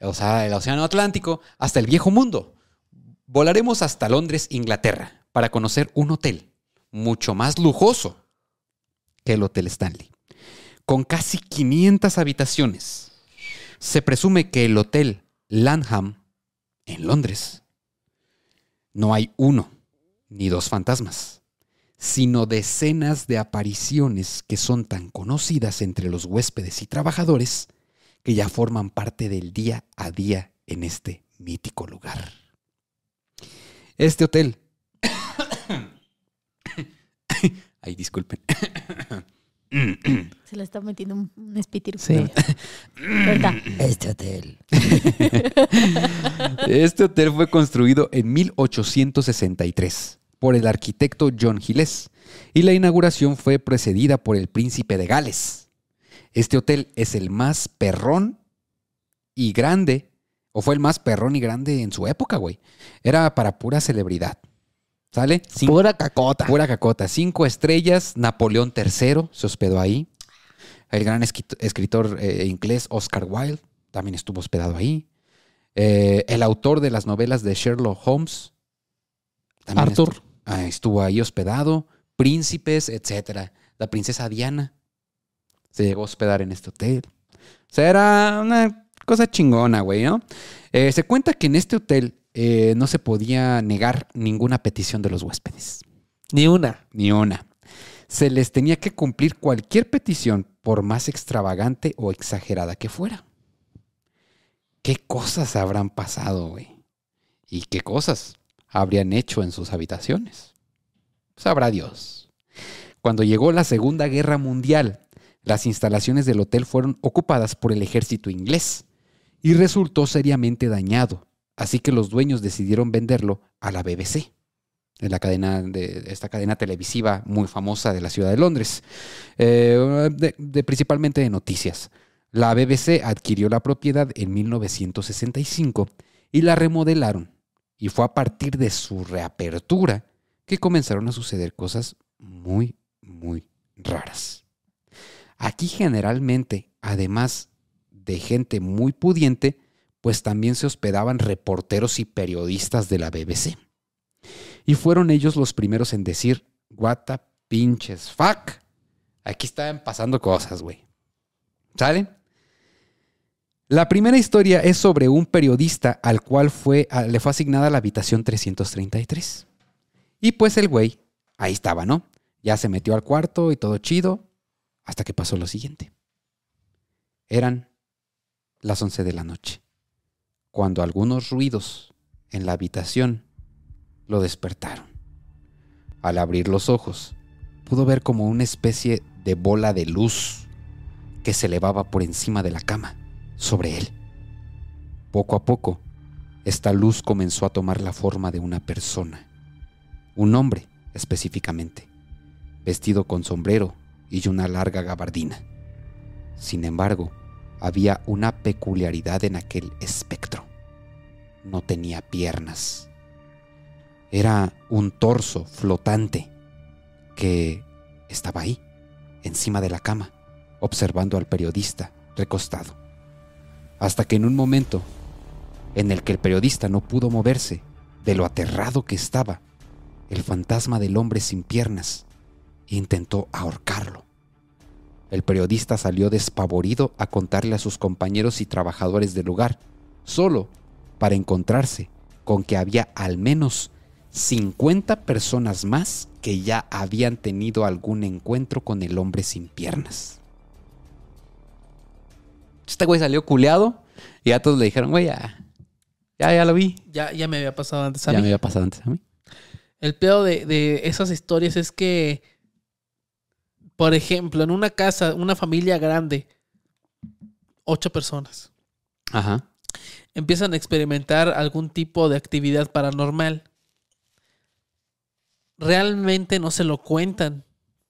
o sea, el Océano Atlántico, hasta el Viejo Mundo. Volaremos hasta Londres, Inglaterra, para conocer un hotel mucho más lujoso que el Hotel Stanley, con casi 500 habitaciones. Se presume que el Hotel Lanham, en Londres, no hay uno ni dos fantasmas sino decenas de apariciones que son tan conocidas entre los huéspedes y trabajadores que ya forman parte del día a día en este mítico lugar. Este hotel... Ay, disculpen. Se le está metiendo un, un espíritu. Sí. ¿Verdad? Este hotel. Este hotel fue construido en 1863 por el arquitecto John Gilles y la inauguración fue precedida por el príncipe de Gales. Este hotel es el más perrón y grande, o fue el más perrón y grande en su época, güey. Era para pura celebridad. ¿Sale? Cinco- Pura cacota. Pura cacota. Cinco estrellas. Napoleón III se hospedó ahí. El gran escritor eh, inglés Oscar Wilde también estuvo hospedado ahí. Eh, el autor de las novelas de Sherlock Holmes. Arthur. ah, estuvo ahí hospedado. Príncipes, etcétera. La princesa Diana se llegó a hospedar en este hotel. O sea, era una cosa chingona, güey, ¿no? Eh, se cuenta que en este hotel eh, no se podía negar ninguna petición de los huéspedes. Ni una. Ni una. Se les tenía que cumplir cualquier petición, por más extravagante o exagerada que fuera. ¿Qué cosas habrán pasado, güey? ¿Y qué cosas habrían hecho en sus habitaciones? Sabrá Dios. Cuando llegó la Segunda Guerra Mundial, las instalaciones del hotel fueron ocupadas por el ejército inglés y resultó seriamente dañado, así que los dueños decidieron venderlo a la BBC la cadena de esta cadena televisiva muy famosa de la ciudad de Londres, eh, principalmente de noticias. La BBC adquirió la propiedad en 1965 y la remodelaron. Y fue a partir de su reapertura que comenzaron a suceder cosas muy, muy raras. Aquí generalmente, además de gente muy pudiente, pues también se hospedaban reporteros y periodistas de la BBC. Y fueron ellos los primeros en decir, what the pinches fuck. Aquí están pasando cosas, güey. ¿Sale? La primera historia es sobre un periodista al cual fue, le fue asignada la habitación 333. Y pues el güey, ahí estaba, ¿no? Ya se metió al cuarto y todo chido, hasta que pasó lo siguiente. Eran las 11 de la noche, cuando algunos ruidos en la habitación lo despertaron. Al abrir los ojos, pudo ver como una especie de bola de luz que se elevaba por encima de la cama, sobre él. Poco a poco, esta luz comenzó a tomar la forma de una persona, un hombre específicamente, vestido con sombrero y una larga gabardina. Sin embargo, había una peculiaridad en aquel espectro. No tenía piernas. Era un torso flotante que estaba ahí, encima de la cama, observando al periodista recostado. Hasta que en un momento en el que el periodista no pudo moverse de lo aterrado que estaba, el fantasma del hombre sin piernas intentó ahorcarlo. El periodista salió despavorido a contarle a sus compañeros y trabajadores del lugar, solo para encontrarse con que había al menos 50 personas más que ya habían tenido algún encuentro con el hombre sin piernas. Este güey salió culeado y a todos le dijeron, güey, ya, ya, ya lo vi. Ya, ya me había pasado antes a Ya mí. me había pasado antes a mí. El peor de, de esas historias es que, por ejemplo, en una casa, una familia grande, ocho personas, Ajá. Empiezan a experimentar algún tipo de actividad paranormal. Realmente no se lo cuentan.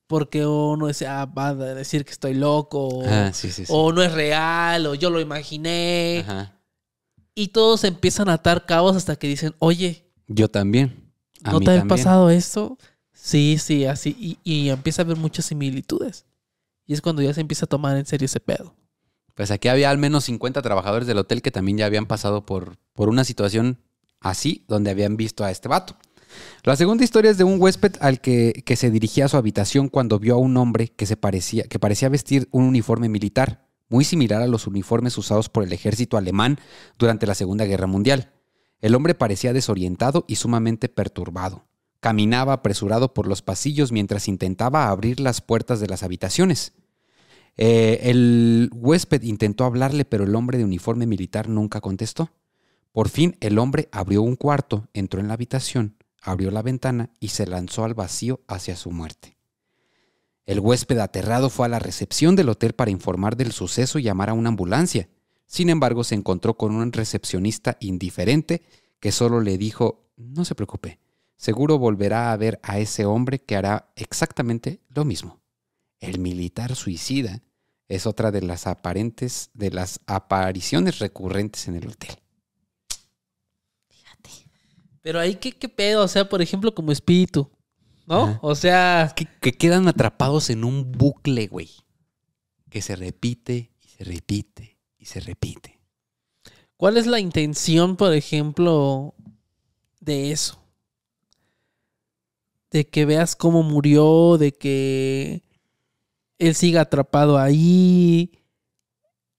Porque uno dice, ah, va a decir que estoy loco, o, Ah, sí, sí, sí. o no es real, o yo lo imaginé. Ajá. Y todos empiezan a atar cabos hasta que dicen, oye, Yo también. A ¿No mí te ha pasado esto? Sí, sí, así. Y, y empieza a haber muchas similitudes. Y es cuando ya se empieza a tomar en serio ese pedo. Pues aquí había al menos 50 trabajadores del hotel que también ya habían pasado por, por una situación así, donde habían visto a este vato. La segunda historia es de un huésped al que, que se dirigía a su habitación cuando vio a un hombre que, se parecía, que parecía vestir un uniforme militar, muy similar a los uniformes usados por el ejército alemán durante la Segunda Guerra Mundial. El hombre parecía desorientado y sumamente perturbado. Caminaba apresurado por los pasillos mientras intentaba abrir las puertas de las habitaciones. Eh, el huésped intentó hablarle, pero el hombre de uniforme militar nunca contestó. Por fin el hombre abrió un cuarto, entró en la habitación, abrió la ventana y se lanzó al vacío hacia su muerte. El huésped aterrado fue a la recepción del hotel para informar del suceso y llamar a una ambulancia. Sin embargo, se encontró con un recepcionista indiferente que solo le dijo, no se preocupe, seguro volverá a ver a ese hombre que hará exactamente lo mismo. El militar suicida es otra de las aparentes de las apariciones recurrentes en el hotel. Fíjate. Pero ahí, ¿qué, qué pedo? O sea, por ejemplo, como espíritu. ¿No? Ajá. O sea, Que, que quedan atrapados en un bucle, güey. Que se repite y se repite y se repite. ¿cuál es la intención, por ejemplo, de eso? De que veas cómo murió, de que él siga atrapado ahí.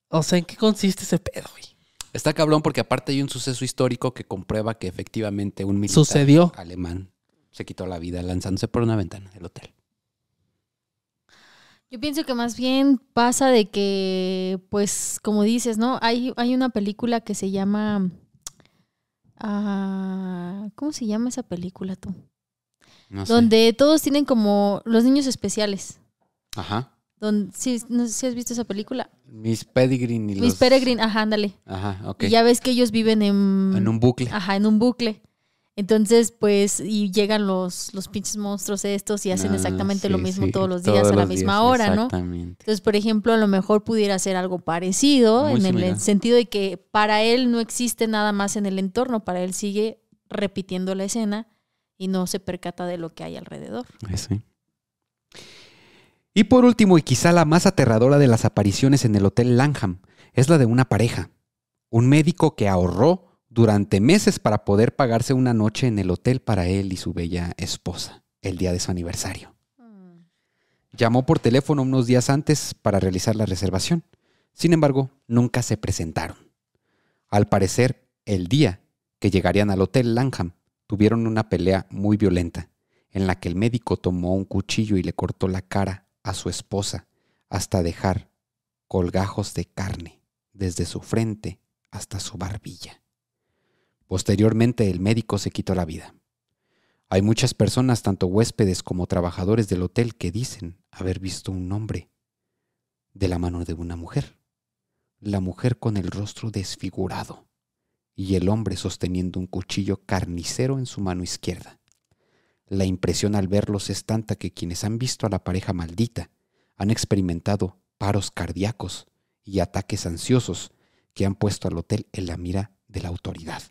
O sea, ¿en qué consiste ese pedo, güey? Está cabrón porque aparte hay un suceso histórico que comprueba que efectivamente un militar Sucedió. alemán se quitó la vida lanzándose por una ventana del hotel. Yo pienso que más bien pasa de que, pues, como dices, ¿no? Hay, hay una película que se llama. ah, ¿Cómo se llama esa película tú? No sé. Donde todos tienen como los niños especiales. Ajá. Donde, sí, no sé si has visto esa película. Miss Peregrine y Miss los... Peregrine, ajá, ándale. Ajá, ok. Y ya ves que ellos viven en, En un bucle. Ajá, en un bucle. Entonces, pues, y llegan los, los pinches monstruos estos y hacen Ah, exactamente lo sí, mismo sí, todos los días a la misma días, hora, ¿no? Exactamente. Entonces, por ejemplo, a lo mejor pudiera ser algo parecido Muy en el sentido de que para él no existe nada más en el entorno, para él sigue repitiendo la escena y no se percata de lo que hay alrededor. Eso. Y por último, y quizá la más aterradora de las apariciones en el Hotel Langham, es la de una pareja. Un médico que ahorró durante meses para poder pagarse una noche en el hotel para él y su bella esposa, el día de su aniversario. Llamó por teléfono unos días antes para realizar la reservación. Sin embargo, nunca se presentaron. Al parecer, el día que llegarían al Hotel Langham, tuvieron una pelea muy violenta, en la que el médico tomó un cuchillo y le cortó la cara a su esposa hasta dejar colgajos de carne desde su frente hasta su barbilla. Posteriormente el médico se quitó la vida. Hay muchas personas, tanto huéspedes como trabajadores del hotel, que dicen haber visto un hombre de la mano de una mujer. La mujer con el rostro desfigurado y el hombre sosteniendo un cuchillo carnicero en su mano izquierda. La impresión al verlos es tanta que quienes han visto a la pareja maldita han experimentado paros cardíacos y ataques ansiosos que han puesto al hotel en la mira de la autoridad.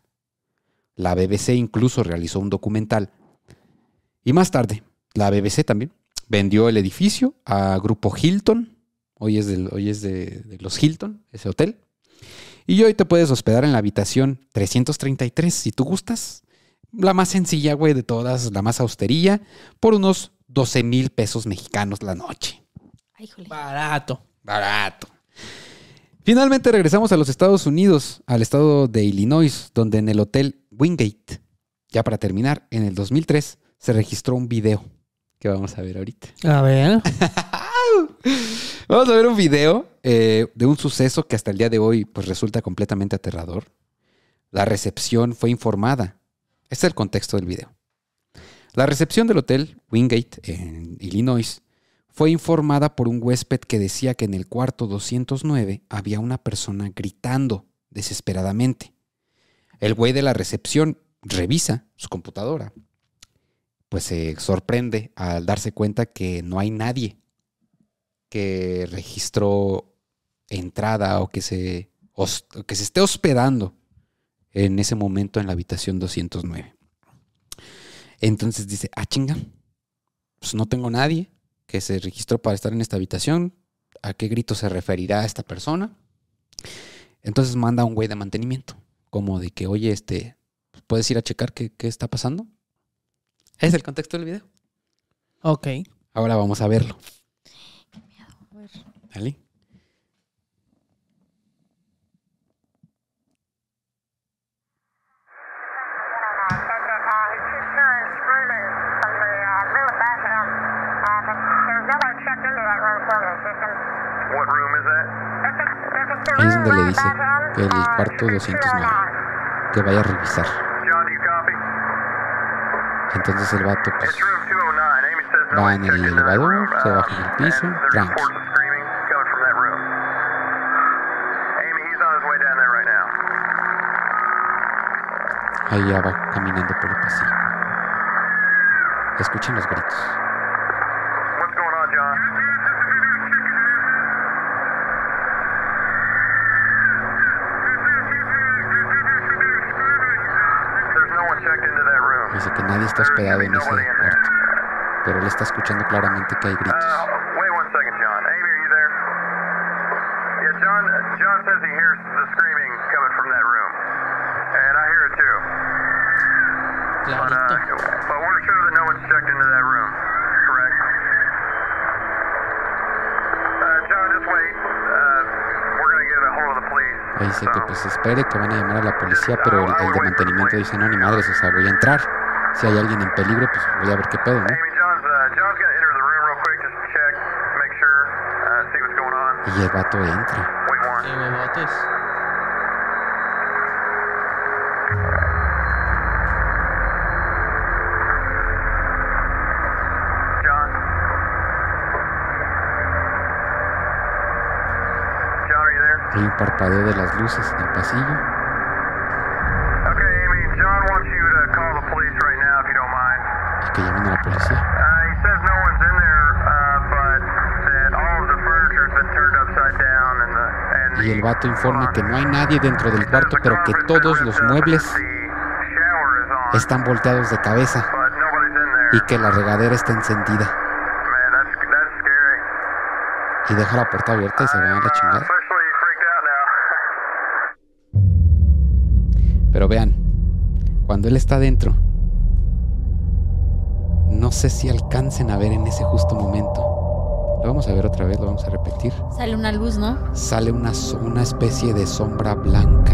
La BBC incluso realizó un documental y más tarde, la BBC también vendió el edificio a Grupo Hilton, hoy es, hoy es de, de los Hilton, ese hotel, y hoy te puedes hospedar en la habitación 333 si tú gustas. La más sencilla, güey, de todas, la más austería, por unos 12 mil pesos mexicanos la noche. Ay, jole. Barato. Barato. Finalmente regresamos a los Estados Unidos, al estado de Illinois, donde en el hotel Wingate, ya para terminar, en el 2003 se registró un video que vamos a ver ahorita. A ver. Vamos a ver un video eh, de un suceso que hasta el día de hoy pues, resulta completamente aterrador. La recepción fue informada. Este es el contexto del video. La recepción del hotel Wingate en Illinois fue informada por un huésped que decía que en el cuarto 209 había una persona gritando desesperadamente. El güey de la recepción revisa su computadora. Pues se sorprende al darse cuenta que no hay nadie que registró entrada o que se, que se esté hospedando en ese momento en la habitación 209. Entonces dice, ah, chinga, pues no tengo nadie que se registró para estar en esta habitación. ¿A qué grito se referirá esta persona? Entonces manda a un güey de mantenimiento, como de que, oye, este, ¿puedes ir a checar qué, qué está pasando? Es el contexto del video. Ok. Ahora vamos a verlo. A ver. ¿Vale? Ahí es donde le dice que el cuarto 209, que vaya a revisar. Entonces el vato pues It's room 209. Amy says no va en el elevador, se baja en el piso, tranqui. Ahí ya va caminando por el pasillo. Escuchen los gritos. Está hospedado en ese cuarto. Pero él está escuchando claramente que hay Uh, gritos. wait one second, John. Amy, are you there? Yeah, John. John says he hears the screaming coming from that room, and I hear it too. But, uh, Clarito. but we're sure that no one's checked into that room. Correct. Uh, John, just wait. Uh, we're gonna get a hold of the police. Ahí dice que pues espere que van a llamar a la policía, pero el, el de mantenimiento dice, no, ni madres, o sea, voy a entrar. Si hay alguien en peligro, pues voy a ver qué pedo, ¿no? Uh, uh. Y el vato entra. Hay un parpadeo de las luces en el pasillo. And Y el vato informa que no hay nadie dentro del cuarto, pero que todos los muebles están volteados de cabeza y que la regadera está encendida. Y deja la puerta abierta y se va a la Uh, chingada. now. Pero vean, cuando él está dentro, no sé si alcancen a ver en ese justo momento Lo vamos a ver otra vez, lo vamos a repetir. Sale una luz, ¿no? Sale una, una especie de sombra blanca.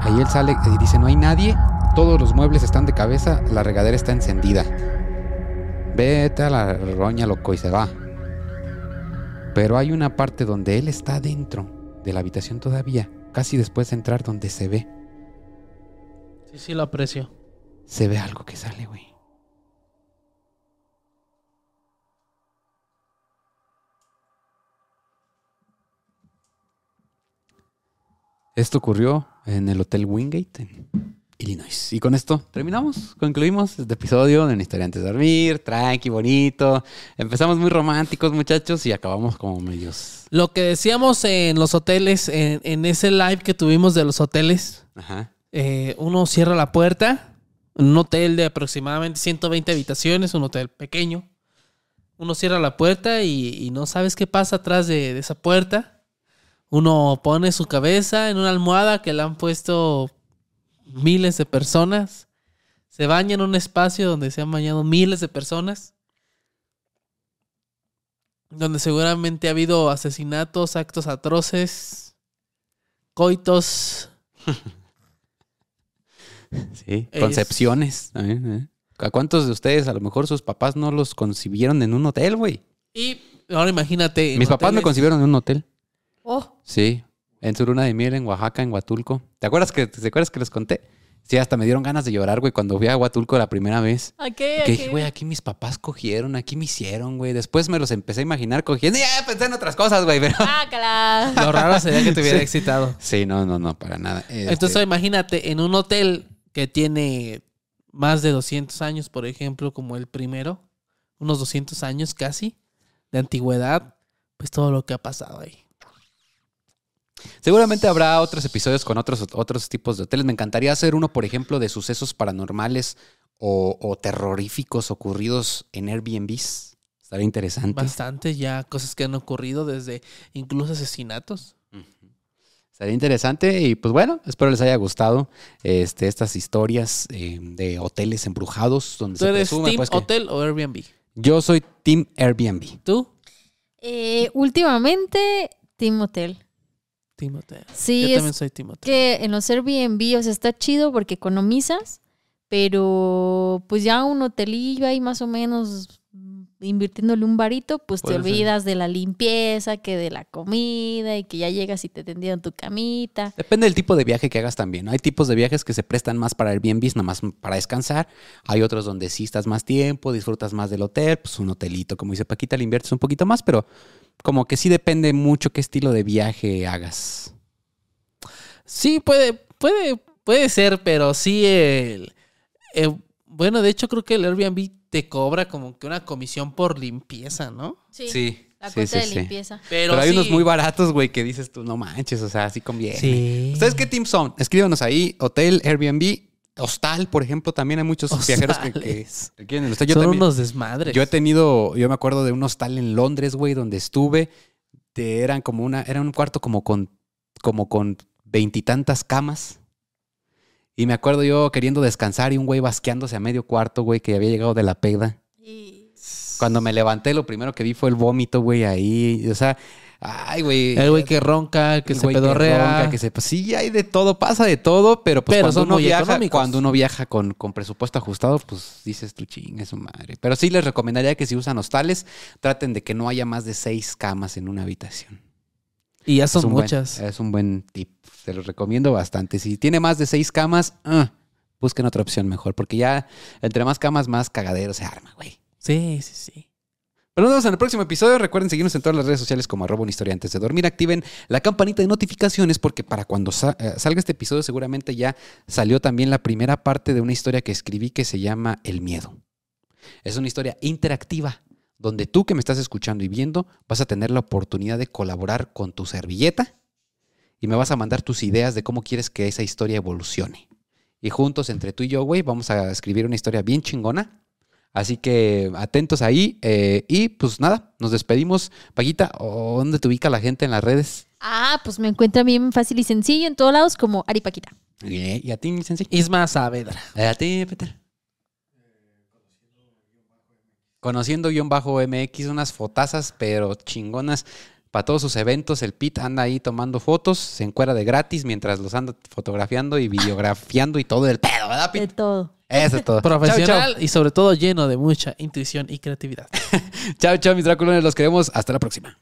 Ahí él sale y dice, no hay nadie, todos los muebles están de cabeza, la regadera está encendida. Vete a la roña, loco, y se va. Pero hay una parte donde él está dentro de la habitación todavía, casi después de entrar donde se ve, Sí, sí, lo aprecio. Se ve algo que sale, güey. Esto ocurrió en el Hotel Wingate, en Illinois. Y con esto terminamos, concluimos este episodio de Una historia antes de dormir, tranqui, bonito. Empezamos muy románticos, muchachos, y acabamos como medios. Lo que decíamos en los hoteles, en, en ese live que tuvimos de los hoteles, Ajá. eh, uno cierra la puerta, un hotel de aproximadamente 120 habitaciones, un hotel pequeño. Uno cierra la puerta y, no sabes qué pasa atrás de, de esa puerta. Uno pone su cabeza en una almohada que le han puesto miles de personas. Se baña en un espacio donde se han bañado miles de personas. Donde seguramente ha habido asesinatos, actos atroces, coitos. Sí, Es- concepciones. también, ¿eh? ¿A cuántos de ustedes a lo mejor sus papás no los concibieron en un hotel, güey? Y ahora imagínate. Mis papás me concibieron en un hotel. Oh, Sí, en su luna de miel en Oaxaca, en Huatulco. ¿Te acuerdas que te acuerdas que les conté? Sí, hasta me dieron ganas de llorar, güey, cuando fui a Huatulco la primera vez. ¿a qué? ¿A Que dije, güey, aquí mis papás cogieron, aquí me hicieron, güey. Después me los empecé a imaginar cogiendo y ya pensé en otras cosas, güey, pero... ¡Ácala! Lo raro sería que te hubiera Sí. excitado. Sí, no, no, no, para nada. Este, Entonces imagínate, en un hotel que tiene más de 200 años, por ejemplo, como el primero, unos 200 años casi de antigüedad, pues todo lo que ha pasado ahí. Seguramente habrá otros episodios con otros, otros tipos de hoteles. Me encantaría hacer uno, por ejemplo, de sucesos paranormales o, o terroríficos ocurridos en Airbnbs. Estaría interesante. Bastante ya cosas que han ocurrido desde incluso asesinatos. Estaría interesante y pues bueno, espero les haya gustado este, estas historias eh, de hoteles embrujados donde ¿Tú se eres presume, Team pues, que- Hotel o Airbnb? Yo soy Team Airbnb. ¿Tú? Eh, últimamente, Team Hotel. Team Hotel. Sí, Yo es también soy Team Hotel. que en los Airbnb, o sea, está chido porque economizas, pero pues ya un hotelillo ahí más o menos invirtiéndole un varito, pues Puede te ser. olvidas de la limpieza, que de la comida y que ya llegas y te tendieron tu camita. Depende del tipo de viaje que hagas también. Hay tipos de viajes que se prestan más para Airbnbs, nada más para descansar. Hay otros donde sí estás más tiempo, disfrutas más del hotel, pues un hotelito, como dice Paquita, le inviertes un poquito más, pero como que sí depende mucho qué estilo de viaje hagas. Sí, puede, puede, puede ser, pero sí el, bueno, de hecho creo que el Airbnb te cobra como que una comisión por limpieza, ¿no? Sí, La sí, cuota sí, de sí. limpieza. Pero, Pero hay sí- unos muy baratos, güey, que dices tú, no manches, o sea, sí conviene. Sí. ¿Ustedes qué team son? Escríbanos ahí, hotel, Airbnb, hostal, por ejemplo, también hay muchos viajeros que, que- Hostales. que quieren el hostal. Yo Son también- unos desmadres. Yo he tenido, yo me acuerdo de un hostal en Londres, güey, donde estuve. De, eran como una, era un cuarto como con, como con veintitantas camas. Y me acuerdo yo queriendo descansar y un güey basqueándose a medio cuarto, güey, que había llegado de la peda. Cuando me levanté, lo primero que vi fue el vómito, güey, ahí. O sea, ay, güey. el güey que ronca, que el se güey pedorrea. ronca, que se- pues sí, hay de todo, pasa de todo, pero pues Pero cuando son uno muy viaja, cuando uno viaja con, con presupuesto ajustado, pues dices tu chingue su madre. Pero sí les recomendaría que si usan hostales, traten de que no haya más de seis camas en una habitación. Y ya Es son buen- muchas. es un buen tip. Se los recomiendo bastante. Si tiene más de seis camas, ah, busquen otra opción mejor, porque ya entre más camas, más cagadero se arma, güey. Sí, sí, sí. Pero nos vemos en el próximo episodio. Recuerden seguirnos en todas las redes sociales como arroba una historia antes de dormir. Activen la campanita de notificaciones porque para cuando eh, salga este episodio seguramente ya salió también la primera parte de una historia que escribí que se llama El miedo. Es una historia interactiva donde tú que me estás escuchando y viendo vas a tener la oportunidad de colaborar con tu servilleta y me vas a mandar tus ideas de cómo quieres que esa historia evolucione. Y juntos, entre tú y yo, güey, vamos a escribir una historia bien chingona. Así que atentos ahí. eh, y pues nada, nos despedimos. Paquita, ¿o ¿dónde te ubica la gente en las redes? Ah, pues me encuentra bien fácil y sencillo en todos lados como Aripaquita. Eh, ¿Y a ti, Sensi? Isma Saavedra. A ti, Peter. Conociendo-mx, unas fotazas, pero chingonas. Para todos sus eventos, el Pete anda ahí tomando fotos, se encuera de gratis mientras los anda fotografiando y videografiando y todo el pedo, ¿verdad, De Pete? todo. Eso es todo. Profesional y sobre todo lleno de mucha intuición y creatividad. Chao, chao, mis draculones, los queremos. Hasta la próxima.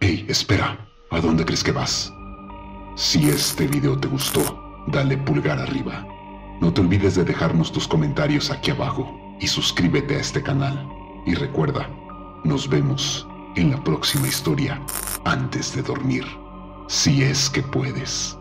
Hey, espera, ¿a dónde crees que vas? Si este video te gustó, dale pulgar arriba. No te olvides de dejarnos tus comentarios aquí abajo y suscríbete a este canal. Y recuerda, nos vemos en la próxima historia antes de dormir, si es que puedes.